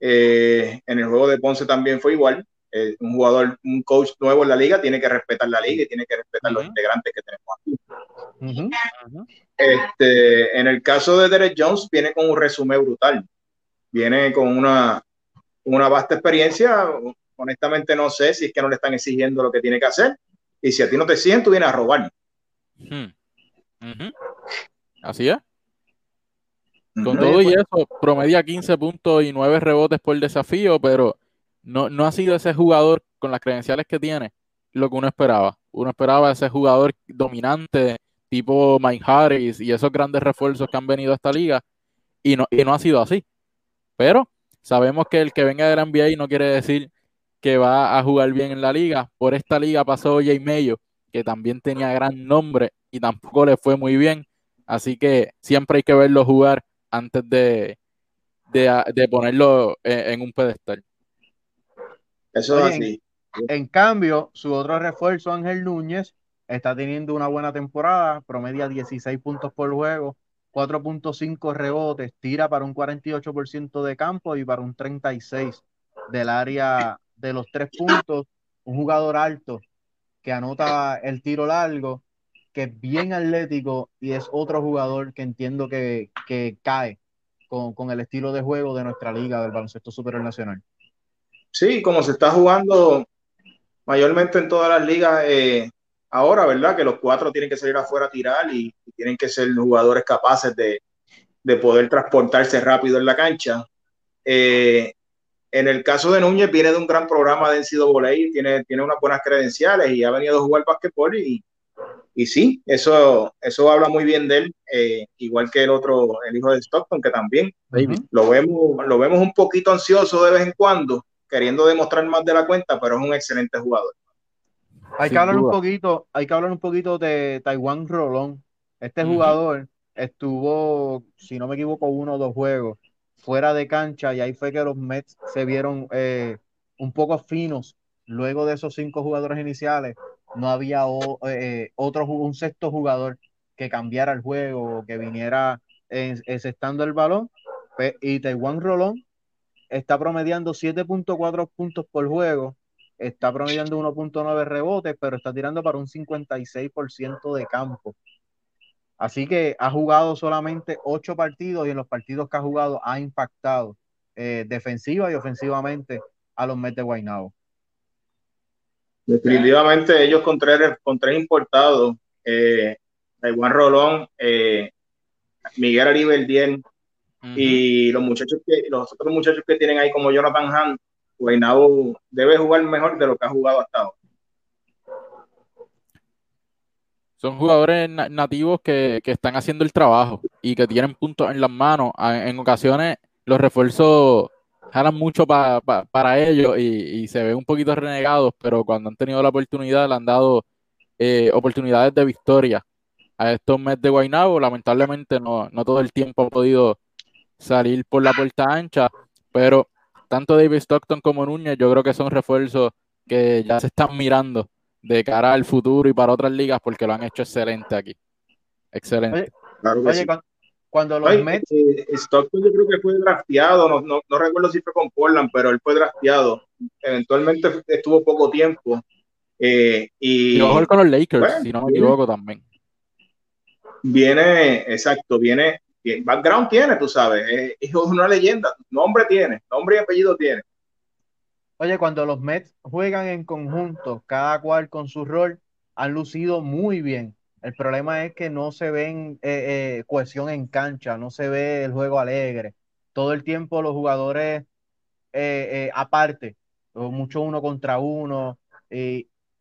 Eh, en el juego de Ponce también fue igual. Eh, un jugador, un coach nuevo en la liga tiene que respetar la liga y tiene que respetar los integrantes que tenemos aquí. Este, en el caso de Derek Jones, viene con un resumen brutal. Viene con una, una vasta experiencia. Honestamente, no sé si es que no le están exigiendo lo que tiene que hacer. Y si a ti no te exigen, tú vienes a robar. Así es. Con todo y eso, promedia 15 puntos y 9 rebotes por desafío, pero no, no ha sido ese jugador con las credenciales que tiene lo que uno esperaba. Uno esperaba ese jugador dominante, tipo Mike Harris y esos grandes refuerzos que han venido a esta liga, y no, y no ha sido así. Pero sabemos que el que venga del NBA no quiere decir que va a jugar bien en la liga. Por esta liga pasó Jay Mayo, que también tenía gran nombre y tampoco le fue muy bien. Así que siempre hay que verlo jugar antes de, de, ponerlo en un pedestal. Eso es así. En, cambio, su otro refuerzo, Ángel Núñez, está teniendo una buena temporada, promedia 16 puntos por juego, 4.5 rebotes, tira para un 48% de campo y para un 36% del área de los tres puntos. Un jugador alto que anota el tiro largo que es bien atlético y es otro jugador que entiendo que, cae con, el estilo de juego de nuestra liga del baloncesto superior nacional. Sí, como se está jugando mayormente en todas las ligas eh, ahora, ¿verdad? Que los cuatro tienen que salir afuera a tirar y, tienen que ser jugadores capaces de, poder transportarse rápido en la cancha. Eh, en el caso de Núñez, viene de un gran programa de NCAA, tiene, tiene unas buenas credenciales y ha venido a jugar básquetbol y, y sí, eso, eso habla muy bien de él, eh, igual que el otro, el hijo de Stockton, que también lo, vemos, lo vemos un poquito ansioso de vez en cuando, queriendo demostrar más de la cuenta, pero es un excelente jugador. Hay que hablar un poquito, hay que hablar un poquito de Taiwan Rolón. Este jugador estuvo, si no me equivoco, uno o dos juegos fuera de cancha y ahí fue que los Mets se vieron eh, un poco finos. Luego de esos cinco jugadores iniciales, no había eh, otro, un sexto jugador que cambiara el juego, que viniera encestando el balón. Y Taiwan Rolón está promediando 7.4 puntos por juego, está promediando 1.9 rebotes, pero está tirando para un 56% de campo. Así que ha jugado solamente 8 partidos y en los partidos que ha jugado ha impactado eh, defensiva y ofensivamente a los Mets de Guaynabo. Definitivamente ellos con tres, con tres importados, eh, Taiwan Rolón, eh, Miguel Aribel y los muchachos que, los otros muchachos que tienen ahí como Jonathan Hunt, Guaynabo debe jugar mejor de lo que ha jugado hasta ahora. Son jugadores nativos que, están haciendo el trabajo y que tienen puntos en las manos. En ocasiones los refuerzos jalan mucho para ellos y, se ven un poquito renegados, pero cuando han tenido la oportunidad le han dado eh, oportunidades de victoria a estos Mets de Guaynabo. Lamentablemente no, todo el tiempo ha podido salir por la puerta ancha, pero tanto David Stockton como Núñez yo creo que son refuerzos que ya se están mirando de cara al futuro y para otras ligas porque lo han hecho excelente aquí. Excelente. Cuando los Mets. Eh, Stockton yo creo que fue drafteado, no, no, no, recuerdo si fue con Portland, pero él fue drafteado. Eventualmente estuvo poco tiempo. Eh, y, y con los Lakers, si no me equivoco también. Viene, exacto, viene. Background tiene, tú sabes, es una leyenda, nombre tiene, nombre y apellido tiene. Oye, cuando los Mets juegan en conjunto, cada cual con su rol, han lucido muy bien. El problema es que no se ven eh, eh, cohesión en cancha, no se ve el juego alegre. Todo el tiempo los jugadores eh, aparte, mucho uno contra uno,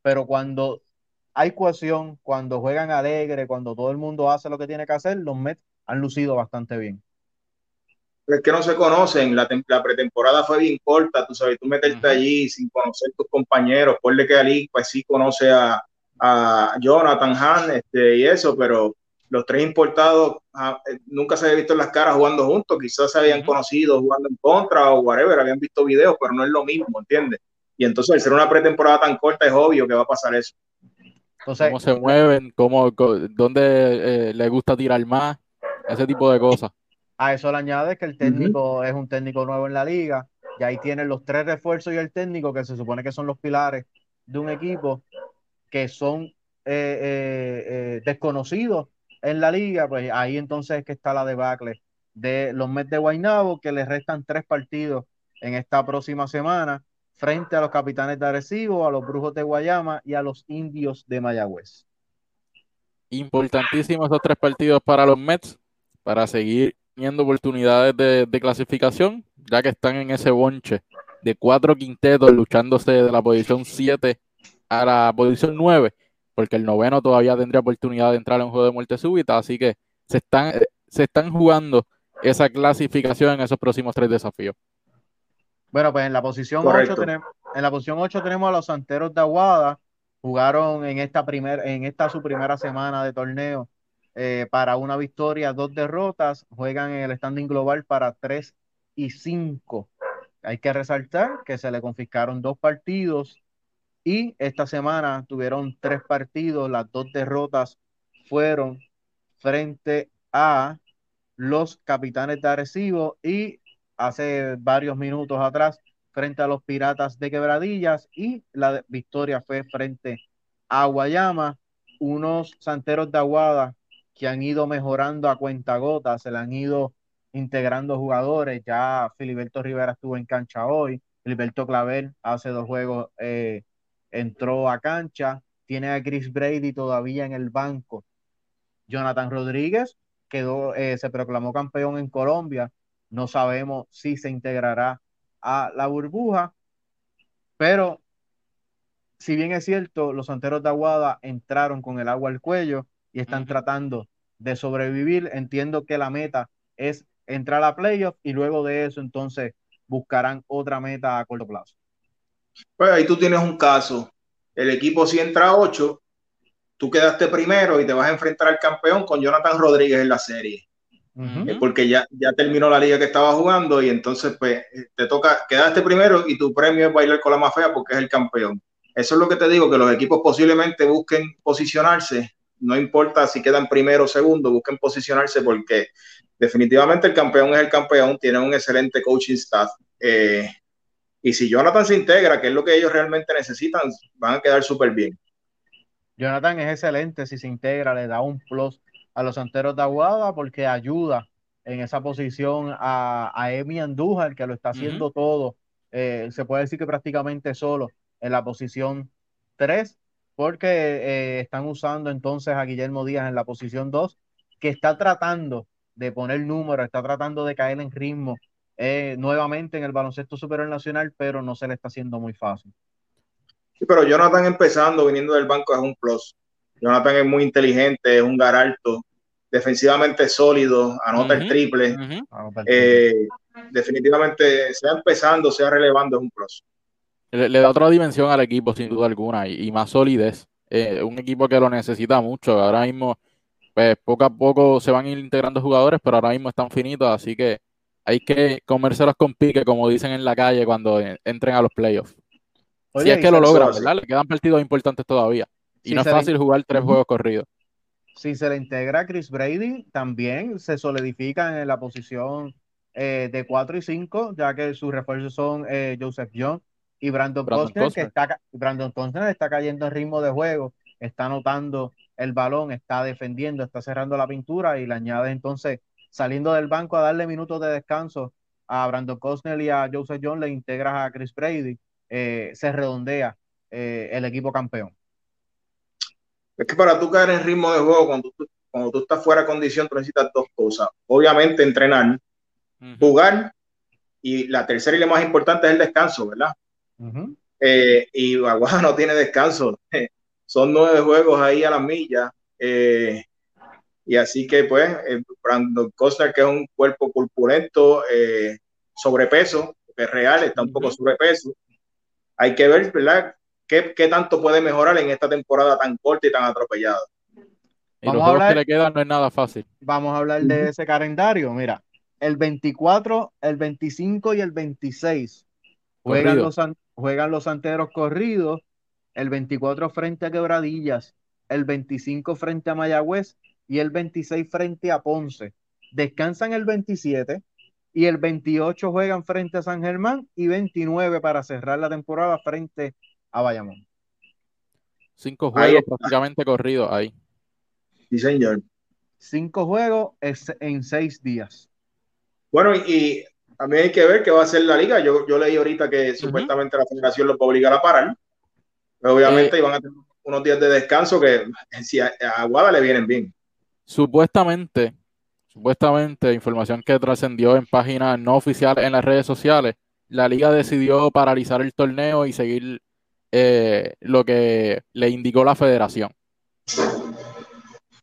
pero cuando hay cohesión, cuando juegan alegre, cuando todo el mundo hace lo que tiene que hacer, los Mets han lucido bastante bien. Es que no se conocen, la, pretemporada fue bien corta, tú sabes, tú meterte allí sin conocer tus compañeros, ponle que Ali pues sí conoce a, a Jonathan Hahn este, y eso, pero los tres importados ah, eh, nunca se habían visto en las caras jugando juntos, quizás se habían conocido jugando en contra o whatever, habían visto videos, pero no es lo mismo, ¿entiendes? Y entonces al ser una pretemporada tan corta es obvio que va a pasar eso. ¿Cómo se mueven? ¿Cómo, ¿Dónde eh, le gusta tirar más? Ese tipo de cosas. A eso le añade que el técnico es un técnico nuevo en la liga y ahí tienen los tres refuerzos y el técnico que se supone que son los pilares de un equipo que son eh, eh, eh, desconocidos en la liga, pues ahí entonces es que está la debacle de los Mets de Guaynabo, que les restan tres partidos en esta próxima semana frente a los Capitanes de Arecibo, a los Brujos de Guayama y a los Indios de Mayagüez. Importantísimos esos tres partidos para los Mets, para seguir teniendo oportunidades de, de clasificación, ya que están en ese bonche de cuatro quintetos luchándose de la posición 7 a la posición 9, porque el noveno todavía tendría oportunidad de entrar en un juego de muerte súbita, así que se están, se están jugando esa clasificación en esos próximos tres desafíos. Bueno, pues en la posición 8 tenemos, en la posición 8 tenemos a los Santeros de Aguada, jugaron en esta primer, en esta su primera semana de torneo eh, para una victoria, dos derrotas, juegan en el standing global para 3 y 5. Hay que resaltar que se le confiscaron dos partidos y esta semana tuvieron tres partidos, las dos derrotas fueron frente a los capitanes de Arecibo y hace varios minutos atrás frente a los piratas de Quebradillas y la victoria fue frente a Guayama. unos santeros de Aguada que han ido mejorando a cuentagotas, se le han ido integrando jugadores. Ya Filiberto Rivera estuvo en cancha hoy, Filiberto Claver hace dos juegos eh, entró a cancha, tiene a Chris Brady todavía en el banco. Jonathan Rodríguez quedó, eh, se proclamó campeón en Colombia. No sabemos si se integrará a la burbuja, pero si bien es cierto, los santeros de Aguada entraron con el agua al cuello y están tratando de sobrevivir, entiendo que la meta es entrar a playoff y luego de eso entonces buscarán otra meta a corto plazo. Pues ahí tú tienes un caso. El equipo si entra a 8, tú quedaste primero y te vas a enfrentar al campeón con Jonathan Rodríguez en la serie. Porque ya, ya terminó la liga que estaba jugando y entonces pues te toca, quedaste primero y tu premio es bailar con la más fea porque es el campeón. Eso es lo que te digo, que los equipos posiblemente busquen posicionarse, no importa si quedan primero o segundo, busquen posicionarse porque definitivamente el campeón es el campeón, tiene un excelente coaching staff. Eh, y si Jonathan se integra, que es lo que ellos realmente necesitan, van a quedar súper bien. Jonathan es excelente si se integra, le da un plus a los santeros de Aguada porque ayuda en esa posición a, a Emi Andújar, que lo está haciendo todo. Eh, se puede decir que prácticamente solo en la posición 3, porque eh, están usando entonces a Guillermo Díaz en la posición 2, que está tratando de poner números, está tratando de caer en ritmo eh, nuevamente en el baloncesto superior nacional, pero no se le está haciendo muy fácil. Sí, pero Jonathan empezando, viniendo del banco, es un plus. Jonathan es muy inteligente, es un garalto, defensivamente sólido, anota el triple. Eh, definitivamente, sea empezando, sea relevando, es un plus. Le, da otra dimensión al equipo, sin duda alguna, y, más solidez. Eh, un equipo que lo necesita mucho. Ahora mismo, pues poco a poco se van a ir integrando jugadores, pero ahora mismo están finitos, así que hay que comérselos con pique, como dicen en la calle cuando entren a los playoffs. si es que lo logran, ¿verdad? Le quedan partidos importantes todavía. Y no es fácil jugar tres juegos corridos. Si se le integra a Chris Brady, también se solidifican en la posición eh, de 4 y 5, ya que sus refuerzos son eh, Joseph Young y Brandon, Costner, que está, Brandon Costner está cayendo en ritmo de juego, está anotando el balón, está defendiendo, está cerrando la pintura y le añade entonces saliendo del banco a darle minutos de descanso a Brandon Costner y a Joseph John, le integras a Chris Brady, eh, se redondea eh, el equipo campeón. Es que para tú caer en ritmo de juego, cuando tú, cuando tú estás fuera de condición, tú necesitas dos cosas. Obviamente entrenar, jugar y la tercera y la más importante es el descanso, ¿verdad? Eh, y Aguada [LAUGHS] no tiene descanso. [LAUGHS] Son nueve juegos ahí a la milla. Eh, y así que, pues, eh, Brandon Costner, que es un cuerpo corpulento, sobrepeso, que es real, está un poco sobrepeso. Hay que ver, ¿verdad? ¿Qué, ¿Qué, tanto puede mejorar en esta temporada tan corta y tan atropellada? Y los juegos que le quedan no es nada fácil. Vamos a hablar de ese calendario. Mira, el 24, el 25 y el 26 juegan los, juegan los santeros corridos, el 24 frente a Quebradillas, el 25 frente a Mayagüez y el 26 frente a Ponce. Descansan el 27 y el 28 juegan frente a San Germán y 29 para cerrar la temporada frente a Bayamón. Cinco juegos prácticamente corridos ahí. Sí, señor. Cinco juegos en seis días. Bueno, y también hay que ver qué va a hacer la liga. Yo, yo leí ahorita que supuestamente la federación los va a obligar a parar. Pero obviamente eh, iban a tener unos días de descanso que si a, Aguada le vienen bien. Supuestamente, supuestamente, información que trascendió en páginas no oficiales en las redes sociales, la liga decidió paralizar el torneo y seguir eh, lo que le indicó la federación.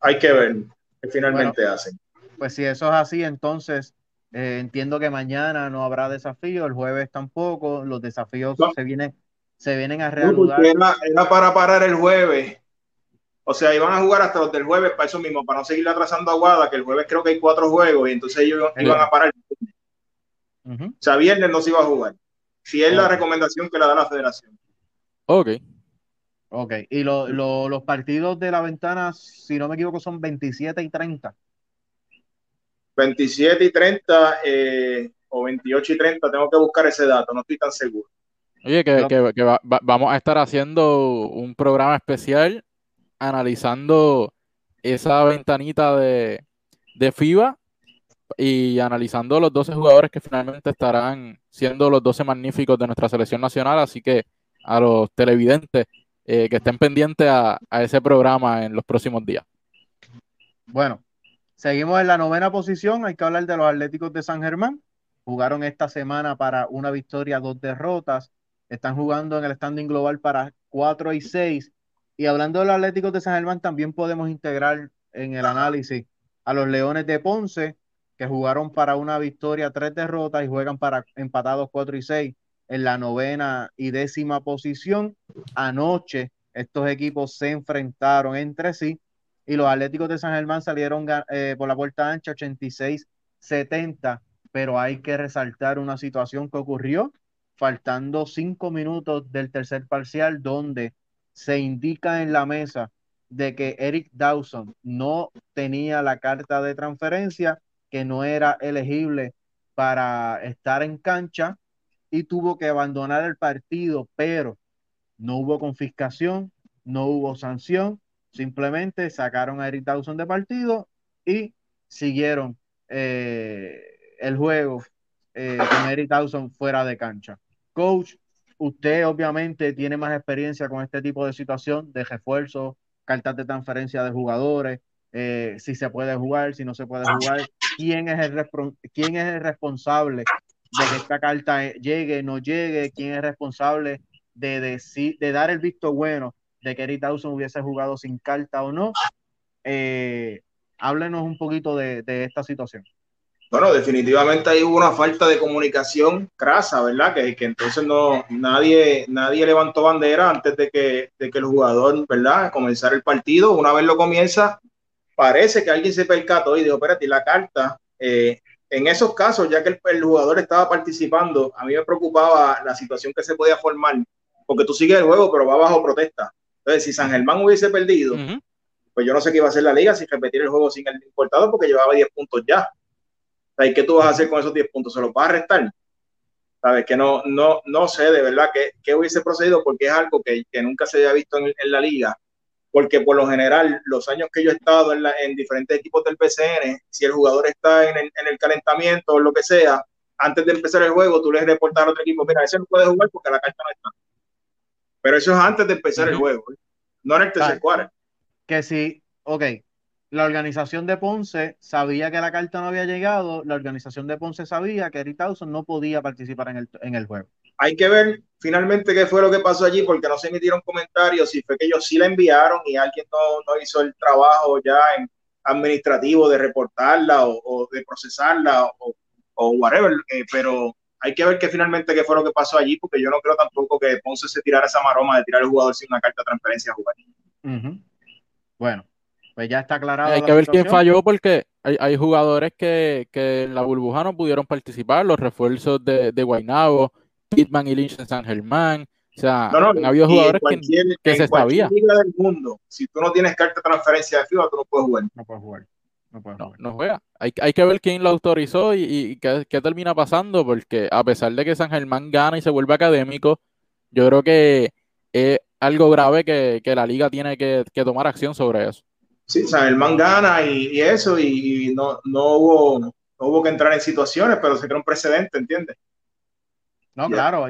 Hay que ver qué finalmente hacen. Pues si eso es así, entonces eh, entiendo que mañana no habrá desafío, el jueves tampoco, los desafíos se, vienen, se vienen a reanudar. era, para parar el jueves. O sea, iban a jugar hasta los del jueves para eso mismo, para no seguir atrasando a Guada, que el jueves creo que hay cuatro juegos y entonces ellos iban a parar. O sea, viernes no se iba a jugar. Si es la recomendación que le da la federación. Ok. Ok, y los partidos de la ventana, si no me equivoco, son 27 y 30. 27 y 30 eh, o 28 y 30, tengo que buscar ese dato, no estoy tan seguro. Oye, que, vamos a estar haciendo un programa especial analizando esa ventanita de, de FIBA y analizando los 12 jugadores que finalmente estarán siendo los 12 magníficos de nuestra selección nacional. Así que a los televidentes eh, que estén pendientes a, ese programa en los próximos días. Bueno, seguimos en la novena posición. Hay que hablar de los Atléticos de San Germán. Jugaron esta semana para una victoria, dos derrotas. Están jugando en el standing global para 4 y 6. Y hablando de los Atléticos de San Germán, también podemos integrar en el análisis a los Leones de Ponce, que jugaron para una victoria, tres derrotas y juegan para empatados 4 y 6 en la novena y décima posición. Anoche estos equipos se enfrentaron entre sí y los Atléticos de San Germán salieron eh, por la puerta ancha 86-70, pero hay que resaltar una situación que ocurrió faltando cinco minutos del tercer parcial donde se indica en la mesa de que Eric Dawson no tenía la carta de transferencia, que no era elegible para estar en cancha y tuvo que abandonar el partido, pero no hubo confiscación, no hubo sanción, simplemente sacaron a Eric Dawson de partido y siguieron eh, el juego eh, con Eric Dawson fuera de cancha. Coach, usted obviamente tiene más experiencia con este tipo de situación de refuerzo, cartas de transferencia de jugadores, eh, si se puede jugar, si no se puede jugar, quién es el, quién es el responsable de que esta carta llegue, no llegue, quién es responsable de, decir, de dar el visto bueno de que Eric Dawson hubiese jugado sin carta o no. Eh, háblenos un poquito de, esta situación. Bueno, definitivamente ahí hubo una falta de comunicación crasa, ¿verdad? Que, que entonces no, nadie, nadie levantó bandera antes de que, de que el jugador, ¿verdad? Comenzara el partido. Una vez lo comienza, parece que alguien se percató y dijo, espérate, la carta eh, en esos casos, ya que el, jugador estaba participando, a mí me preocupaba la situación que se podía formar, porque tú sigues el juego, pero va bajo protesta. Entonces, si San Germán hubiese perdido, pues yo no sé qué iba a hacer la liga si repetir el juego sin el importado, porque llevaba 10 puntos ya. ¿Y qué tú vas a hacer con esos 10 puntos? ¿Se los vas a restar? ¿Sabes? Que no, no, no sé de verdad qué, hubiese procedido, porque es algo que, nunca se había visto en, en la liga porque por lo general, los años que yo he estado en, diferentes equipos del PCN, si el jugador está en el, calentamiento o lo que sea, antes de empezar el juego, tú le reportas al otro equipo, mira, ese no puede jugar porque la carta no está. Pero eso es antes de empezar el juego, ¿eh? no en el tercer cuarto. Que si, ok, la organización de Ponce sabía que la carta no había llegado, la organización de Ponce sabía que Eric Towson no podía participar en el, en el juego. Hay que ver finalmente qué fue lo que pasó allí, porque no se emitieron comentarios, si fue que ellos sí la enviaron y alguien no, hizo el trabajo ya en administrativo de reportarla o, de procesarla o, o whatever, eh, pero hay que ver qué finalmente qué fue lo que pasó allí, porque yo no creo tampoco que Ponce se tirara esa maroma de tirar al jugador sin una carta de transferencia a jugar. Bueno, pues ya está aclarado. Hay que ver quién falló porque hay, jugadores que, en la burbuja no pudieron participar, los refuerzos de, de Guaynabo, Pitman y Lynch en San Germán. O sea, no, no, había jugadores que, se sabía. del mundo, si tú no tienes carta de transferencia de FIBA, tú no puedes jugar. No puedes jugar. No, no, juega. Hay, hay, que ver quién lo autorizó y, qué, termina pasando, porque a pesar de que San Germán gana y se vuelve académico, yo creo que es algo grave que, la liga tiene que, tomar acción sobre eso. Sí, San Germán gana y, eso, y, no, no, hubo, no hubo que entrar en situaciones, pero se creó un precedente, ¿entiendes? No, claro,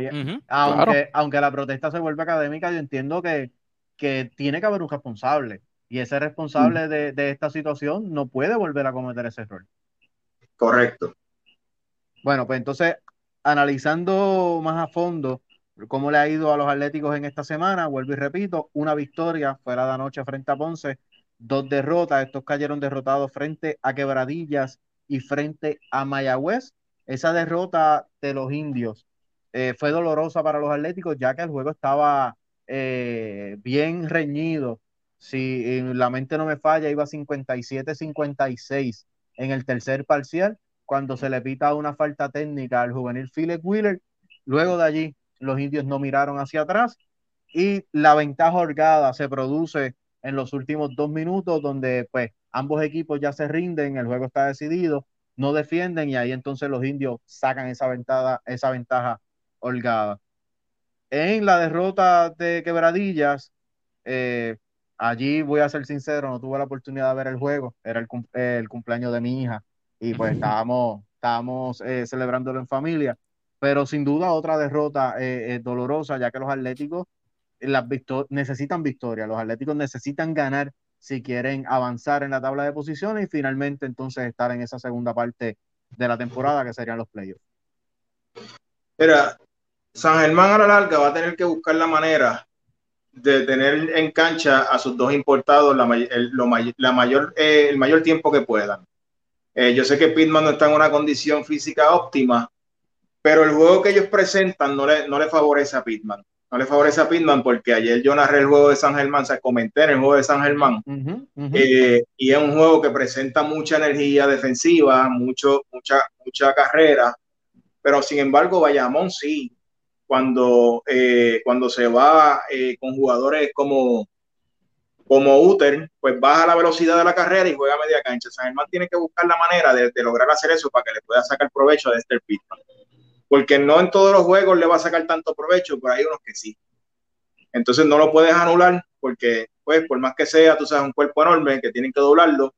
aunque, aunque la protesta se vuelve académica, yo entiendo que, tiene que haber un responsable. Y ese responsable de, esta situación no puede volver a cometer ese error. Correcto. Bueno, pues entonces, analizando más a fondo cómo le ha ido a los Atléticos en esta semana, vuelvo y repito, una victoria fuera de anoche frente a Ponce, dos derrotas, estos cayeron derrotados frente a Quebradillas y frente a Mayagüez. Esa derrota de los indios eh, fue dolorosa para los Atléticos, ya que el juego estaba eh, bien reñido. Si la mente no me falla, iba 57-56 en el tercer parcial, cuando se le pita una falta técnica al juvenil Philip Wheeler. Luego de allí, los indios no miraron hacia atrás y la ventaja holgada se produce en los últimos dos minutos, donde pues ambos equipos ya se rinden, el juego está decidido, no defienden y ahí entonces los indios sacan esa ventaja, esa ventaja holgada. En la derrota de Quebradillas, eh, allí voy a ser sincero, no tuve la oportunidad de ver el juego, era el, el cumpleaños de mi hija y pues estábamos, estábamos eh, celebrándolo en familia, pero sin duda otra derrota eh, dolorosa, ya que los Atléticos las necesitan victoria, los Atléticos necesitan ganar si quieren avanzar en la tabla de posiciones y finalmente entonces estar en esa segunda parte de la temporada que serían los playoffs. Mira, San Germán a la larga va a tener que buscar la manera de tener en cancha a sus dos importados la, el, la mayor, eh, el mayor tiempo que puedan. Eh, yo sé que Pitman no está en una condición física óptima, pero el juego que ellos presentan no le, no le favorece a Pitman. No le favorece a Pitman porque ayer yo narré el juego de San Germán, se comenté en el juego de San Germán, eh, y es un juego que presenta mucha energía defensiva, mucho, mucha, mucha carrera, pero sin embargo, Bayamón sí, cuando, eh, cuando se va eh, con jugadores como, como Uter, pues baja la velocidad de la carrera y juega media cancha. San Germán tiene que buscar la manera de, lograr hacer eso para que le pueda sacar provecho a este Pitman. Porque no en todos los juegos le va a sacar tanto provecho, pero hay unos que sí. Entonces no lo puedes anular porque, pues, por más que sea, tú sabes, un cuerpo enorme que tienen que doblarlo,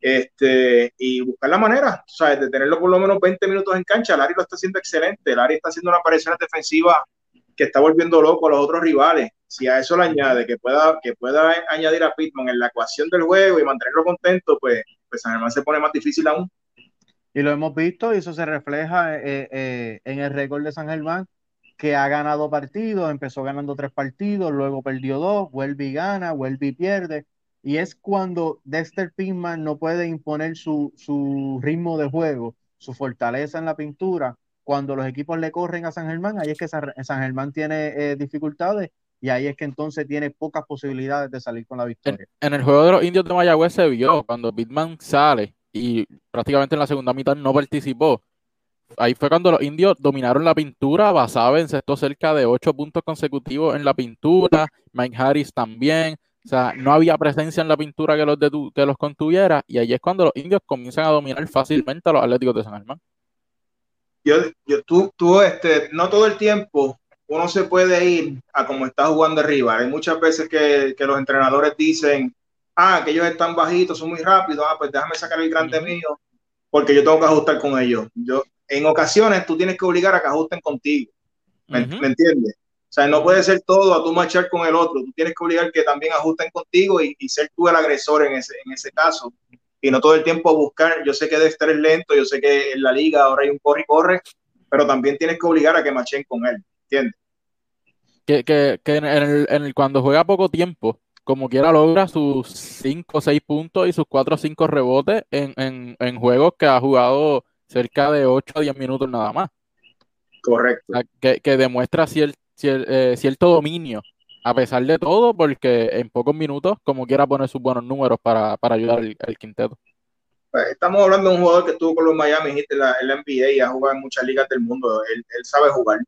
este, y buscar la manera, ¿sabes? de tenerlo por lo menos 20 minutos en cancha. Larry lo está haciendo excelente. Larry está haciendo una aparición defensiva que está volviendo loco a los otros rivales. Si a eso le añade que pueda, que pueda añadir a Pitman en la ecuación del juego y mantenerlo contento, pues, pues Germán se pone más difícil aún. Y lo hemos visto y eso se refleja eh, eh, en el récord de San Germán, que ha ganado partidos, empezó ganando tres partidos, luego perdió dos, vuelve y gana, vuelve y pierde y es cuando Dexter Pittman no puede imponer su, ritmo de juego, su fortaleza en la pintura, cuando los equipos le corren a San Germán, ahí es que San, Germán tiene eh, dificultades y ahí es que entonces tiene pocas posibilidades de salir con la victoria. En, el juego de los indios de Mayagüez se vio cuando Pittman sale y prácticamente en la segunda mitad no participó. Ahí fue cuando los indios dominaron la pintura, basaba en sexto cerca de ocho puntos consecutivos en la pintura, Mike Harris también, o sea, no había presencia en la pintura que los, que los contuviera y ahí es cuando los indios comienzan a dominar fácilmente a los Atléticos de San Germán. Yo, yo tú, tú, este, no todo el tiempo uno se puede ir a como está jugando arriba. Hay muchas veces que, que los entrenadores dicen, ah, que ellos están bajitos, son muy rápidos, ah, pues déjame sacar el grande mío, porque yo tengo que ajustar con ellos. Yo, en ocasiones tú tienes que obligar a que ajusten contigo. ¿Me, ¿me entiendes? O sea, no puede ser todo a tú marchar con el otro. Tú tienes que obligar que también ajusten contigo y, ser tú el agresor en ese, en ese caso. Y no todo el tiempo buscar. Yo sé que Dexter es lento, yo sé que en la liga ahora hay un corre y corre, pero también tienes que obligar a que marchen con él. ¿Entiendes? Que, que, que en, el, en el, cuando juega poco tiempo, como quiera logra sus 5 o 6 puntos y sus 4 o 5 rebotes en, en, en, juegos que ha jugado cerca de 8 a 10 minutos nada más. Correcto. que, que, demuestra cierto eh, cierto dominio, a pesar de todo, porque en pocos minutos, como quiera, poner sus buenos números para, ayudar al, quinteto. Pues, estamos hablando de un jugador que estuvo con los Miami Heat en la, NBA y ha jugado en muchas ligas del mundo. Él, sabe jugar.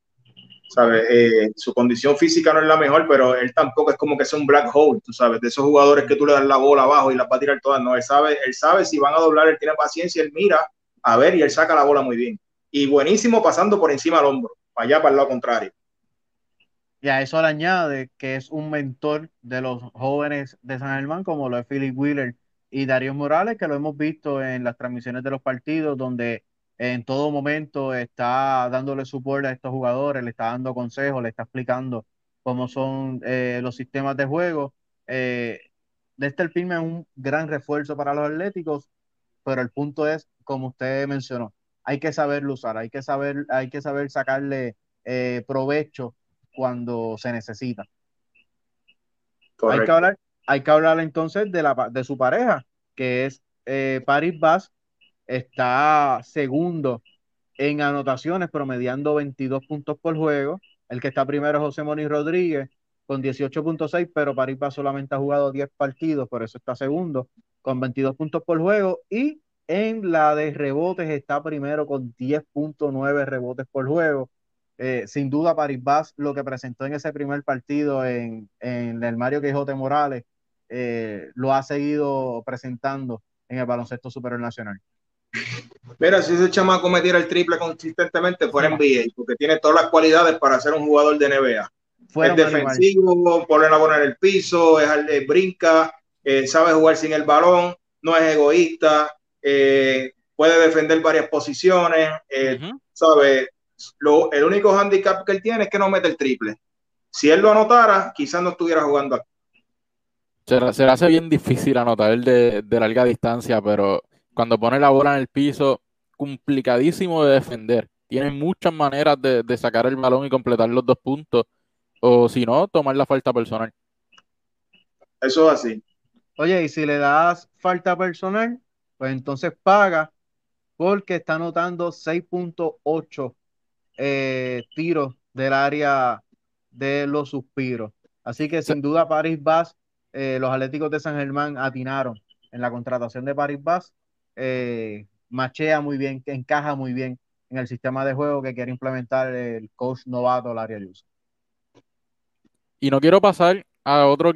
Sabe, eh, su condición física no es la mejor, pero él tampoco es como que sea un black hole, tú sabes, de esos jugadores que tú le das la bola abajo y la va a tirar todas. No, él sabe, él sabe si van a doblar, él tiene paciencia, él mira a ver y él saca la bola muy bien. Y buenísimo pasando por encima del hombro, para allá, para el lado contrario. Y a eso le añade que es un mentor de los jóvenes de San Germán, como lo es Philip Wheeler y Darío Morales, que lo hemos visto en las transmisiones de los partidos, donde en todo momento está dándole soporte a estos jugadores, le está dando consejos, le está explicando cómo son eh, los sistemas de juego. Eh, este el es un gran refuerzo para los Atléticos, pero el punto es, como usted mencionó, hay que saberlo usar, hay que saber, hay que saber sacarle eh, provecho cuando se necesita. Hay que, hablar, hay que hablar entonces de, la, de su pareja, que es eh, Paris Bass, está segundo en anotaciones, promediando 22 puntos por juego. El que está primero es José Moni Rodríguez con 18.6, pero Paris Bass solamente ha jugado 10 partidos, por eso está segundo con 22 puntos por juego. Y en la de rebotes está primero con 10.9 rebotes por juego. Eh, sin duda París lo que presentó en ese primer partido en, el Mario Quijote Morales eh, lo ha seguido presentando en el baloncesto superior nacional. Mira, si ese chamaco metiera el triple consistentemente fuera NBA, porque tiene todas las cualidades para ser un jugador de NBA. es defensivo, pone la bola en el piso, es, brinca, eh, sabe jugar sin el balón, no es egoísta, eh, puede defender varias posiciones, eh, sabe. El único handicap que él tiene es que no mete el triple. Si él lo anotara, quizás no estuviera jugando aquí. Se, le hace bien difícil anotar el de, de larga distancia, pero cuando pone la bola en el piso, complicadísimo de defender. Tiene muchas maneras de, de sacar el balón y completar los dos puntos o si no, tomar la falta personal. Eso es así. Oye, y si le das falta personal, pues entonces paga porque está anotando 6.8 eh, tiros del área de los suspiros. Así que sin duda Paris Bass, eh, los Atléticos de San Germán atinaron en la contratación de Paris Bass. Eh, machea muy bien, encaja muy bien en el sistema de juego que quiere implementar el coach novato Larry Ayuso. Y no quiero pasar al otro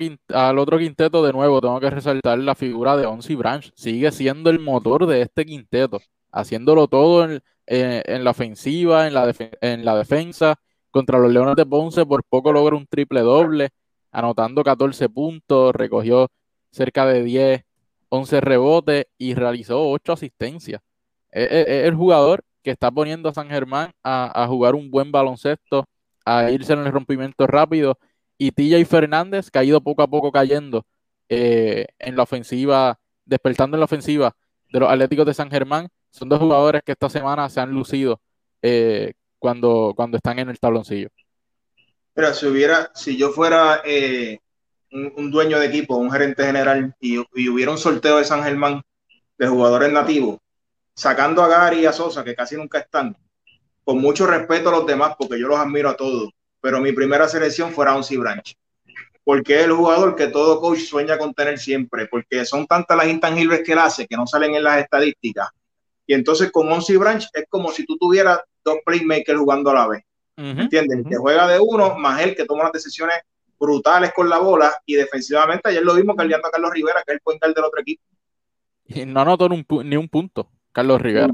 quinteto de nuevo, tengo que resaltar la figura de Onsi Branch. Sigue siendo el motor de este quinteto, haciéndolo todo en, la ofensiva, en la, en la defensa. Contra los Leones de Ponce por poco logra un triple doble, anotando 14 puntos, recogió cerca de 10, 11 rebotes y realizó 8 asistencias. Es, el jugador que está poniendo a San Germán a, a jugar un buen baloncesto, a irse en el rompimiento rápido y TJ Fernández, que ha ido poco a poco cayendo eh, en la ofensiva, despertando en la ofensiva de los Atléticos de San Germán, son dos jugadores que esta semana se han lucido eh, cuando, cuando están en el tabloncillo. Pero si hubiera, si yo fuera eh, un, dueño de equipo, un gerente general, y, y, hubiera un sorteo de San Germán de jugadores nativos, sacando a Gary y a Sosa, que casi nunca están, con mucho respeto a los demás, porque yo los admiro a todos, pero mi primera selección fuera Onsi Branch. Porque es el jugador que todo coach sueña con tener siempre, porque son tantas las intangibles que él hace que no salen en las estadísticas. Y entonces con Onsi Branch es como si tú tuvieras dos playmakers jugando a la vez. ¿Entiendes? Que juega de uno, más él que toma las decisiones brutales con la bola y defensivamente ayer lo vimos cargando a Carlos Rivera, que es el puente del otro equipo. Y no anotó ni un punto, Carlos Rivera.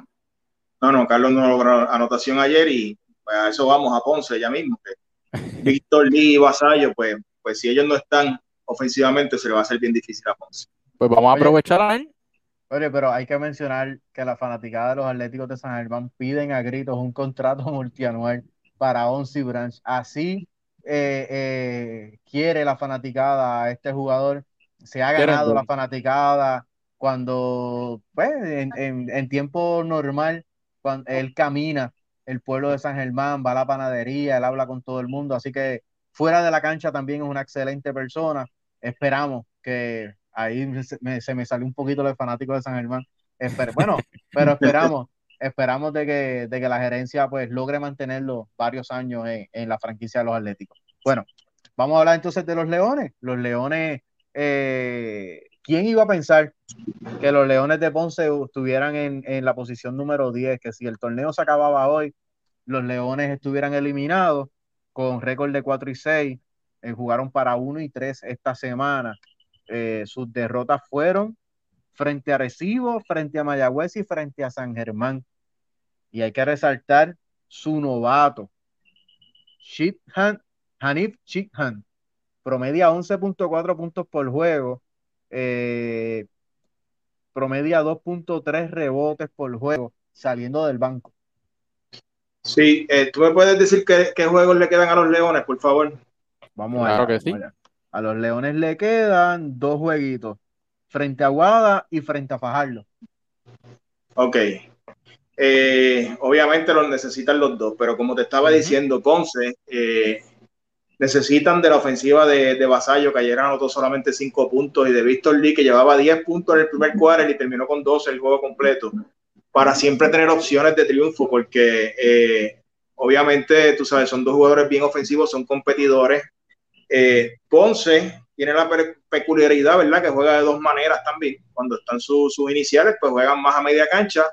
No, no, Carlos no logró anotación ayer y pues, a eso vamos a Ponce ya mismo, que [LAUGHS] Víctor Lee y Vasallo, pues, pues si ellos no están ofensivamente, se le va a hacer bien difícil a Ponce. Pues vamos a aprovechar a él. Oye, pero hay que mencionar que la fanaticada de los Atléticos de San Germán piden a gritos un contrato [LAUGHS] multianual para Onsi Branch. Así eh, eh, quiere la fanaticada a este jugador. Se ha ganado la fanaticada cuando, pues, en, en tiempo normal, cuando él camina el pueblo de San Germán, va a la panadería, él habla con todo el mundo, así que fuera de la cancha también es una excelente persona. Esperamos que ahí se me salió un poquito el fanático de San Germán. bueno, pero esperamos, esperamos de que, de que la gerencia pues logre mantenerlo varios años en, la franquicia de los Atléticos. Bueno, vamos a hablar entonces de los Leones. Los Leones, eh, ¿quién iba a pensar que los Leones de Ponce estuvieran en, la posición número 10? Que si el torneo se acababa hoy, los Leones estuvieran eliminados con récord de 4 y 6. Eh, jugaron para 1 y 3 esta semana. Eh, sus derrotas fueron frente a Recibo, frente a Mayagüez y frente a San Germán. Y hay que resaltar su novato, Hanif Chithan, promedia 11.4 puntos por juego, eh, promedia 2.3 rebotes por juego saliendo del banco. Sí, eh, ¿tú me puedes decir qué, juegos le quedan a los Leones, por favor? Vamos a ver. A los Leones le quedan dos jueguitos, frente a Guada y frente a Fajardo. Ok. Eh, obviamente los necesitan los dos, pero como te estaba diciendo, Conce, eh, necesitan de la ofensiva de, de Vasallo, que ayer anotó solamente cinco puntos, y de Víctor Lee, que llevaba 10 puntos en el primer cuadro y terminó con 12 el juego completo, para siempre tener opciones de triunfo, porque eh, obviamente, tú sabes, son dos jugadores bien ofensivos, son competidores. Eh, Ponce tiene la peculiaridad, ¿verdad? Que juega de dos maneras también. Cuando están sus iniciales, pues juegan más a media cancha.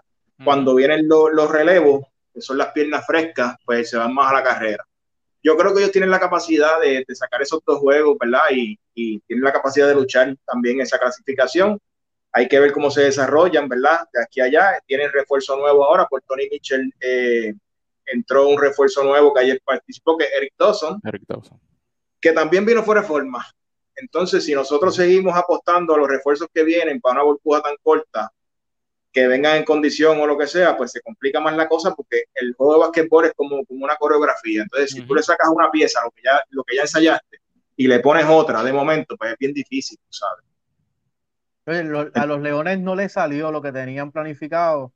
Cuando vienen los relevos, que son las piernas frescas, pues se van más a la carrera yo creo que ellos tienen la capacidad de, sacar esos dos juegos, ¿verdad? Y, tienen la capacidad de luchar también esa clasificación. Hay que ver cómo se desarrollan, ¿verdad? De aquí a allá. Tienen refuerzo nuevo ahora, por Tony Mitchell eh, entró un refuerzo nuevo que ayer participó, que es Eric Dawson. Eric Dawson. Que también vino fuera de forma. Entonces, si nosotros seguimos apostando a los refuerzos que vienen para una burbuja tan corta, que vengan en condición o lo que sea, pues se complica más la cosa porque el juego de basquetbol es como, como una coreografía. Entonces, si tú le sacas una pieza, lo que, ya, lo que ya ensayaste, y le pones otra de momento, pues es bien difícil, tú sabes. a los Leones no les salió lo que tenían planificado.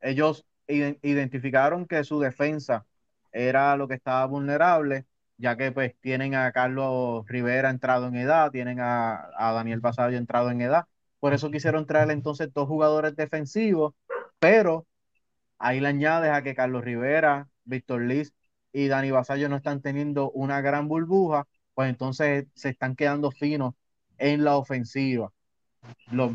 Ellos identificaron que su defensa era lo que estaba vulnerable, ya que pues tienen a Carlos Rivera entrado en edad, tienen a, a Daniel Basayo entrado en edad por eso quisieron traer entonces dos jugadores defensivos, pero ahí le añades a que Carlos Rivera, Víctor Liz y Dani Basayo no están teniendo una gran burbuja, pues entonces se están quedando finos en la ofensiva. Los,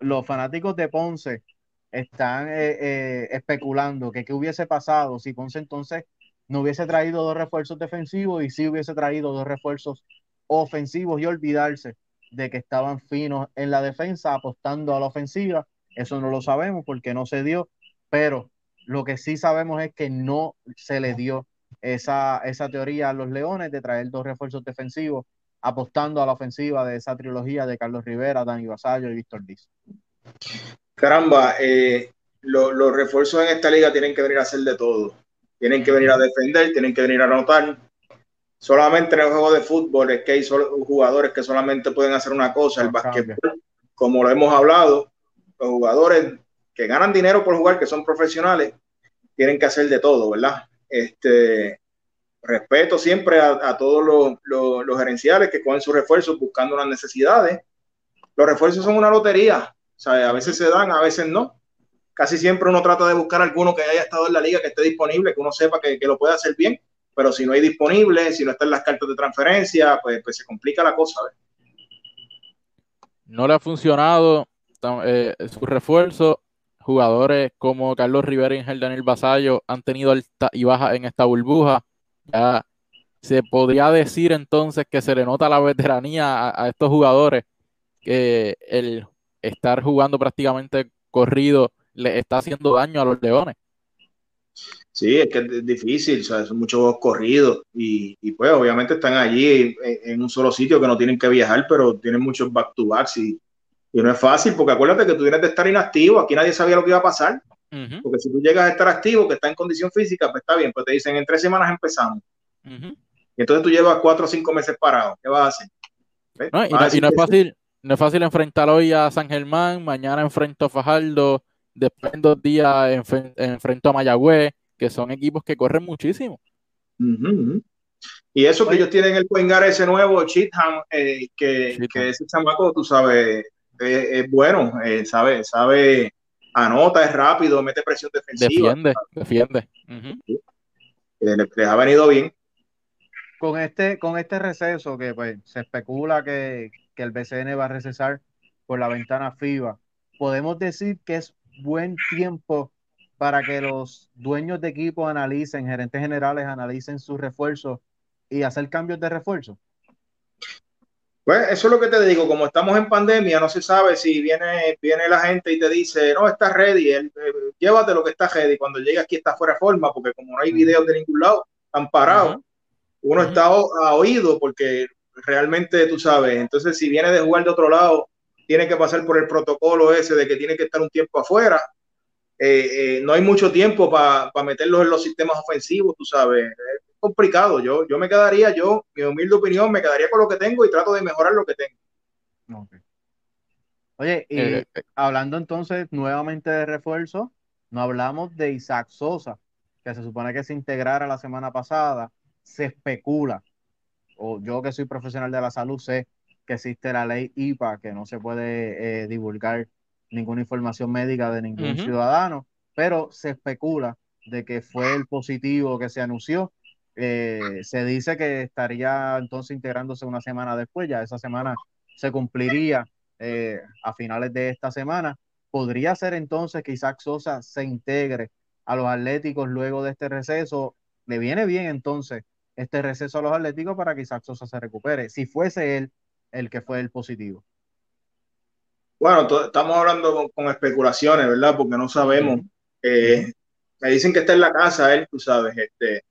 los fanáticos de Ponce están eh, eh, especulando que qué hubiese pasado si Ponce entonces no hubiese traído dos refuerzos defensivos y si hubiese traído dos refuerzos ofensivos y olvidarse de que estaban finos en la defensa, apostando a la ofensiva. Eso no lo sabemos porque no se dio, pero lo que sí sabemos es que no se le dio esa, esa teoría a los Leones de traer dos refuerzos defensivos, apostando a la ofensiva de esa trilogía de Carlos Rivera, Dani Vasallo y Víctor Díaz. Caramba, eh, los refuerzos en esta liga tienen que venir a hacer de todo. Tienen que venir a defender, tienen que venir a anotar, solamente en el juego de fútbol es que hay jugadores que solamente pueden hacer una cosa, el básquetbol, como lo hemos hablado, los jugadores que ganan dinero por jugar, que son profesionales, tienen que hacer de todo, ¿verdad? Este, respeto siempre a, todos los, los, gerenciales que cogen sus refuerzos buscando unas necesidades. Los refuerzos son una lotería, o sea, a veces se dan, a veces no. Casi siempre uno trata de buscar alguno que haya estado en la liga, que esté disponible, que uno sepa que, que lo puede hacer bien pero si no hay disponible, si no están las cartas de transferencia, pues, pues se complica la cosa. No le ha funcionado eh, su refuerzo. Jugadores como Carlos Rivera y Ángel Daniel Basayo han tenido alta y baja en esta burbuja. Ya se podría decir entonces que se le nota la veteranía a, a estos jugadores, que el estar jugando prácticamente corrido le está haciendo daño a los Leones. Sí, es que es difícil, o sea, son muchos corridos y, y, pues obviamente están allí en, un solo sitio que no tienen que viajar, pero tienen muchos back to backs y, y, no es fácil porque acuérdate que tú tienes de estar inactivo, aquí nadie sabía lo que iba a pasar, porque si tú llegas a estar activo, que está en condición física, pues está bien, pues te dicen en tres semanas empezamos. Y entonces tú llevas cuatro o cinco meses parado, ¿qué vas a hacer? No, y, no, es fácil, no es fácil enfrentar hoy a San Germán, mañana enfrento a Fajardo, después en dos días enfrento a Mayagüez que son equipos que corren muchísimo. Y eso que ellos tienen el Poingar ese nuevo, Chitham, eh, que, que, ese chamaco, tú sabes, es bueno, eh, sabe, sabe, anota, es rápido, mete presión defensiva. Defiende, defiende. les, ha venido bien. Con este, con este receso que pues, se especula que, que el BCN va a recesar por la ventana FIBA, podemos decir que es buen tiempo para que los dueños de equipo analicen, gerentes generales analicen sus refuerzos y hacer cambios de refuerzo? Pues eso es lo que te digo, como estamos en pandemia, no se sabe si viene, viene la gente y te dice, no, está ready, eh, llévate lo que está ready, cuando llega aquí está fuera de forma, porque como no hay videos de ningún lado, están parados, uno está a oído porque realmente tú sabes, entonces si viene de jugar de otro lado, tiene que pasar por el protocolo ese de que tiene que estar un tiempo afuera, eh, eh, no hay mucho tiempo para meterlos en los sistemas ofensivos, tú sabes. Es complicado. Yo, yo me quedaría, yo, mi humilde opinión, me quedaría con lo que tengo y trato de mejorar lo que tengo. Oye, y eh, hablando entonces nuevamente de refuerzo, no hablamos de Isaac Sosa, que se supone que se integrara la semana pasada. Se especula, o yo que soy profesional de la salud sé que existe la ley IPA, que no se puede divulgar ninguna información médica de ningún ciudadano, pero se especula de que fue el positivo que se anunció. Eh, se dice que estaría entonces integrándose una semana después, ya esa semana se cumpliría eh, a finales de esta semana. Podría ser entonces que Isaac Sosa se integre a los Atléticos luego de este receso. Le viene bien entonces este receso a los Atléticos para que Isaac Sosa se recupere, si fuese él el que fue el positivo. Bueno, estamos hablando con, especulaciones, ¿verdad? Porque no sabemos. Eh, me dicen que está en la casa él, tú sabes, este,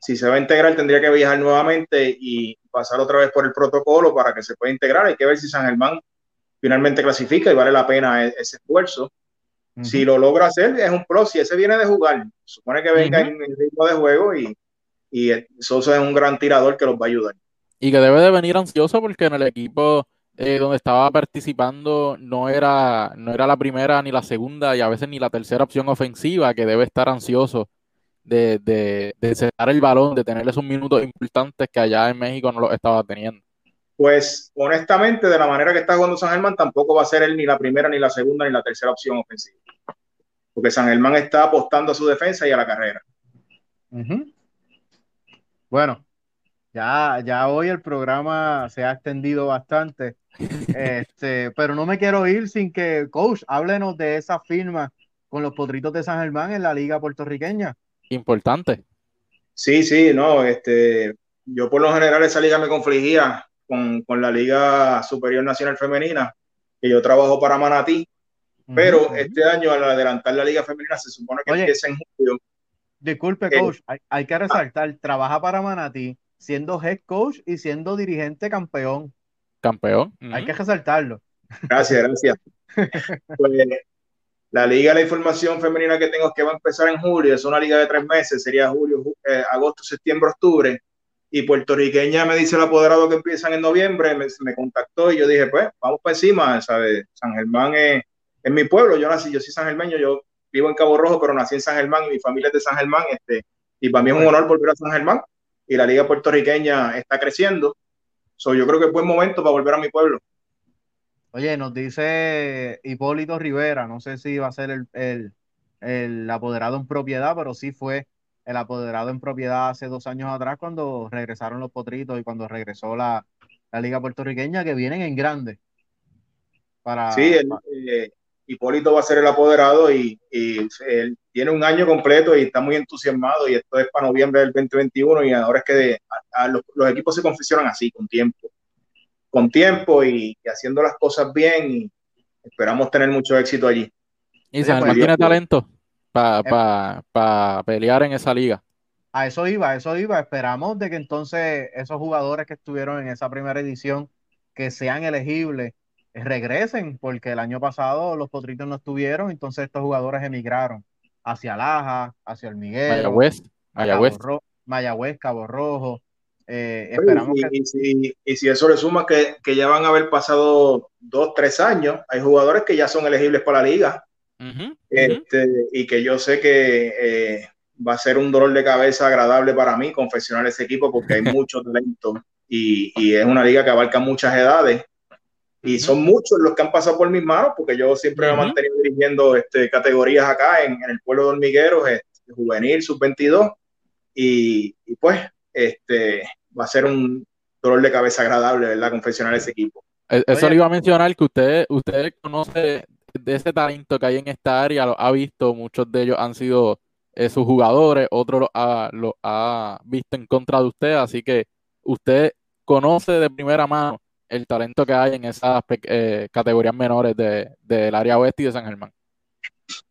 si se va a integrar tendría que viajar nuevamente y pasar otra vez por el protocolo para que se pueda integrar. Hay que ver si San Germán finalmente clasifica y vale la pena e-, ese esfuerzo. Si lo logra hacer, es un pro. Si ese viene de jugar, supone que venga en el ritmo de juego y, y Sosa es un gran tirador que los va a ayudar. Y que debe de venir ansioso porque en el equipo eh, donde estaba participando no era, no era la primera ni la segunda y a veces ni la tercera opción ofensiva, que debe estar ansioso de, de, de el balón, de tener esos minutos importantes que allá en México no lo estaba teniendo. Pues honestamente, de la manera que está jugando San Germán, tampoco va a ser él ni la primera, ni la segunda, ni la tercera opción ofensiva. Porque San Germán está apostando a su defensa y a la carrera. Bueno, ya, ya hoy el programa se ha extendido bastante. Este, pero no me quiero ir sin que, coach, háblenos de esa firma con los Potritos de San Germán en la liga puertorriqueña. Importante. Sí, sí, no, este, yo por lo general esa liga me confligía con, la Liga Superior Nacional Femenina, que yo trabajo para Manatí, pero este año al adelantar la Liga Femenina se supone que empieza en julio. Disculpe, eh, coach, hay, que resaltar, trabaja para Manatí, siendo head coach y siendo dirigente campeón. Campeón. Hay que resaltarlo. Gracias, gracias. [LAUGHS] pues, la liga de la información femenina que tengo es que va a empezar en julio, es una liga de tres meses, sería julio, eh, agosto, septiembre, octubre. Y puertorriqueña me dice el apoderado que empiezan en noviembre, me, contactó y yo dije, pues, vamos para encima, ¿sabes? San Germán es, mi pueblo, yo nací, yo soy San Germeño, yo vivo en Cabo Rojo, pero nací en San Germán y mi familia es de San Germán, este, y para mí es un honor volver a San Germán y la liga puertorriqueña está creciendo. So, yo creo que es buen momento para volver a mi pueblo. Oye, nos dice Hipólito Rivera, no sé si va a ser el, apoderado en propiedad, pero sí fue el apoderado en propiedad hace dos años atrás cuando regresaron los potritos y cuando regresó la, liga puertorriqueña que vienen en grande. Para, sí, eh, Hipólito va a ser el apoderado y, él tiene un año completo y está muy entusiasmado y esto es para noviembre del 2021 y ahora es que los, equipos se confeccionan así, con tiempo, con tiempo y, haciendo las cosas bien y esperamos tener mucho éxito allí. Y San Germán tiene talento para eh. pelear en esa liga. A eso iba, a eso iba. Esperamos de que entonces esos jugadores que estuvieron en esa primera edición, que sean elegibles regresen, porque el año pasado los Potritos no estuvieron, entonces estos jugadores emigraron hacia Laja, hacia el Miguel, Mayagüez, Mayagüez. Mayagüez, Cabo Rojo. Eh, esperamos y, si, y, si, eso le suma que, que, ya van a haber pasado dos, tres años, hay jugadores que ya son elegibles para la liga. este, Y que yo sé que eh, va a ser un dolor de cabeza agradable para mí confeccionar ese equipo porque hay [LAUGHS] mucho talento y, y, es una liga que abarca muchas edades y son muchos los que han pasado por mis manos, porque yo siempre me he mantenido dirigiendo este, categorías acá en, el pueblo de Hormigueros, este, juvenil, sub-22, y, pues este, va a ser un dolor de cabeza agradable, ¿verdad? Confeccionar ese equipo. E, eso le iba a mencionar, que usted, usted conoce de ese talento que hay en esta área, lo ha visto, muchos de ellos han sido eh, sus jugadores, otros lo ha, lo ha visto en contra de usted, así que usted conoce de primera mano el talento que hay en esas eh, categorías menores del área oeste y de San Germán.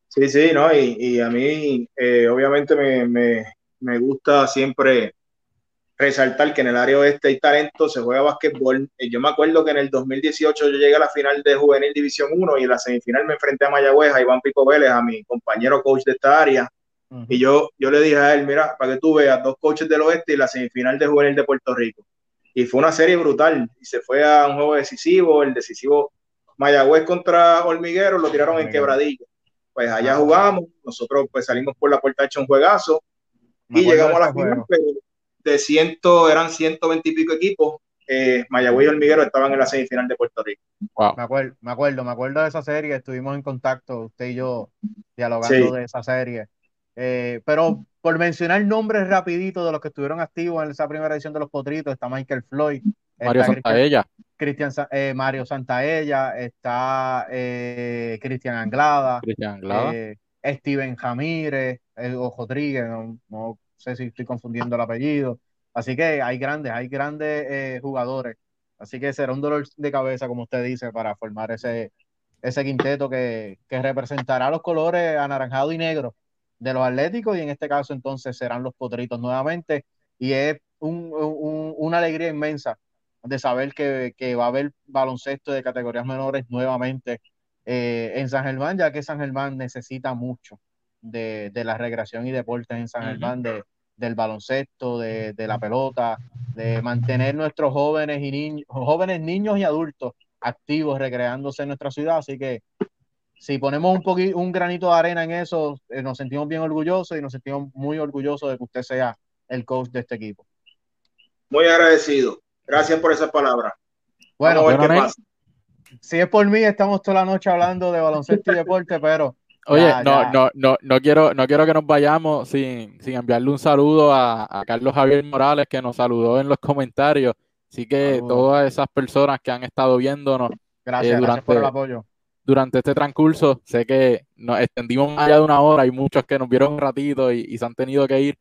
Sí, sí, ¿no? Y, a mí, eh, obviamente, me, gusta siempre resaltar que en el área oeste hay talento, se juega básquetbol. Eh, yo me acuerdo que en el 2018 yo llegué a la final de Juvenil División 1 y en la semifinal me enfrenté a Mayagüez, a Iván Pico Vélez, a mi compañero coach de esta área. Y yo, yo le dije a él, mira, para que tú veas dos coaches del oeste y la semifinal de Juvenil de Puerto Rico y fue una serie brutal. Y se fue a un juego decisivo, el decisivo Mayagüez contra Hormiguero, lo tiraron en quebradilla. Pues allá ah, jugamos, nosotros pues salimos por la puerta hecho un juegazo y llegamos a la final, pero de ciento, eran 120 y pico equipos, eh, Mayagüez y Hormiguero estaban en la semifinal de Puerto Rico. Me, acuerdo, me acuerdo, me acuerdo de esa serie, estuvimos en contacto, usted y yo, dialogando de esa serie. Eh, pero por mencionar nombres rapidito de los que estuvieron activos en esa primera edición de los Potritos, está Michael Floyd, Mario Santaella, Cristian, eh, Mario Santaella, está eh, Cristian Anglada, eh, Steven Jamírez, o Rodríguez, no, sé si estoy confundiendo el apellido. Así que hay grandes, hay grandes jugadores. Así que será un dolor de cabeza, como usted dice, para formar ese, ese quinteto que, que representará los colores anaranjado y negro de los Atléticos y en este caso entonces serán los Potritos nuevamente. Y es una alegría inmensa de saber que, va a haber baloncesto de categorías menores nuevamente eh, en San Germán, ya que San Germán necesita mucho de, la recreación y deportes en San Germán, de, del baloncesto, de, la pelota, de mantener nuestros jóvenes y niños, jóvenes niños y adultos activos recreándose en nuestra ciudad. Así que si ponemos un poquito, un granito de arena en eso, eh, nos sentimos bien orgullosos y nos sentimos muy orgullosos de que usted sea el coach de este equipo. Muy agradecido. Gracias por esa palabra. Bueno, si es por mí, estamos toda la noche hablando de baloncesto y deporte, pero. Oye, no, no, no, no quiero, no quiero que nos vayamos sin, enviarle un saludo a, Carlos Javier Morales, que nos saludó en los comentarios. Así que todas esas personas que han estado viéndonos. Gracias, durante, por el apoyo. Durante este transcurso, sé que nos extendimos más allá de una hora. Hay muchos que nos vieron un ratito y, se han tenido que ir.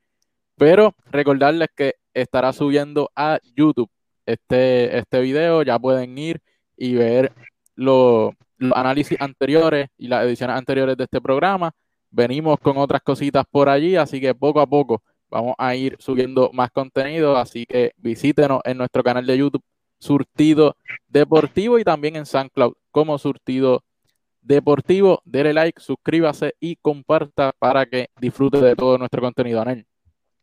Pero recordarles que estará subiendo a YouTube este, este video. Ya pueden ir y ver los, análisis anteriores y las ediciones anteriores de este programa. Venimos con otras cositas por allí, así que poco a poco vamos a ir subiendo más contenido. Así que visítenos en nuestro canal de YouTube Surtido Deportivo y también en SoundCloud como Surtido Deportivo. Dele like, suscríbase y comparta para que disfrute de todo nuestro contenido. Anel.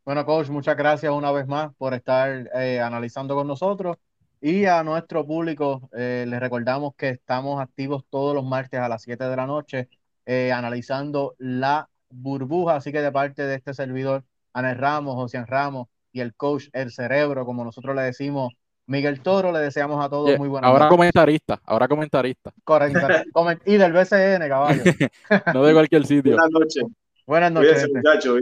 Bueno, coach, muchas gracias una vez más por estar eh, analizando con nosotros. Y a nuestro público eh, les recordamos que estamos activos todos los martes a las 7 de la noche eh, analizando la burbuja. Así que de parte de este servidor, Anel Ramos, José Ramos y el coach El Cerebro, como nosotros le decimos, Miguel Toro, le deseamos a todos muy buenas Ahora comentarista, ahora comentarista. Correcto. [LAUGHS] y del BCN, caballo. [LAUGHS] no de cualquier sitio. Buenas noches. Buenas noches. muchachos.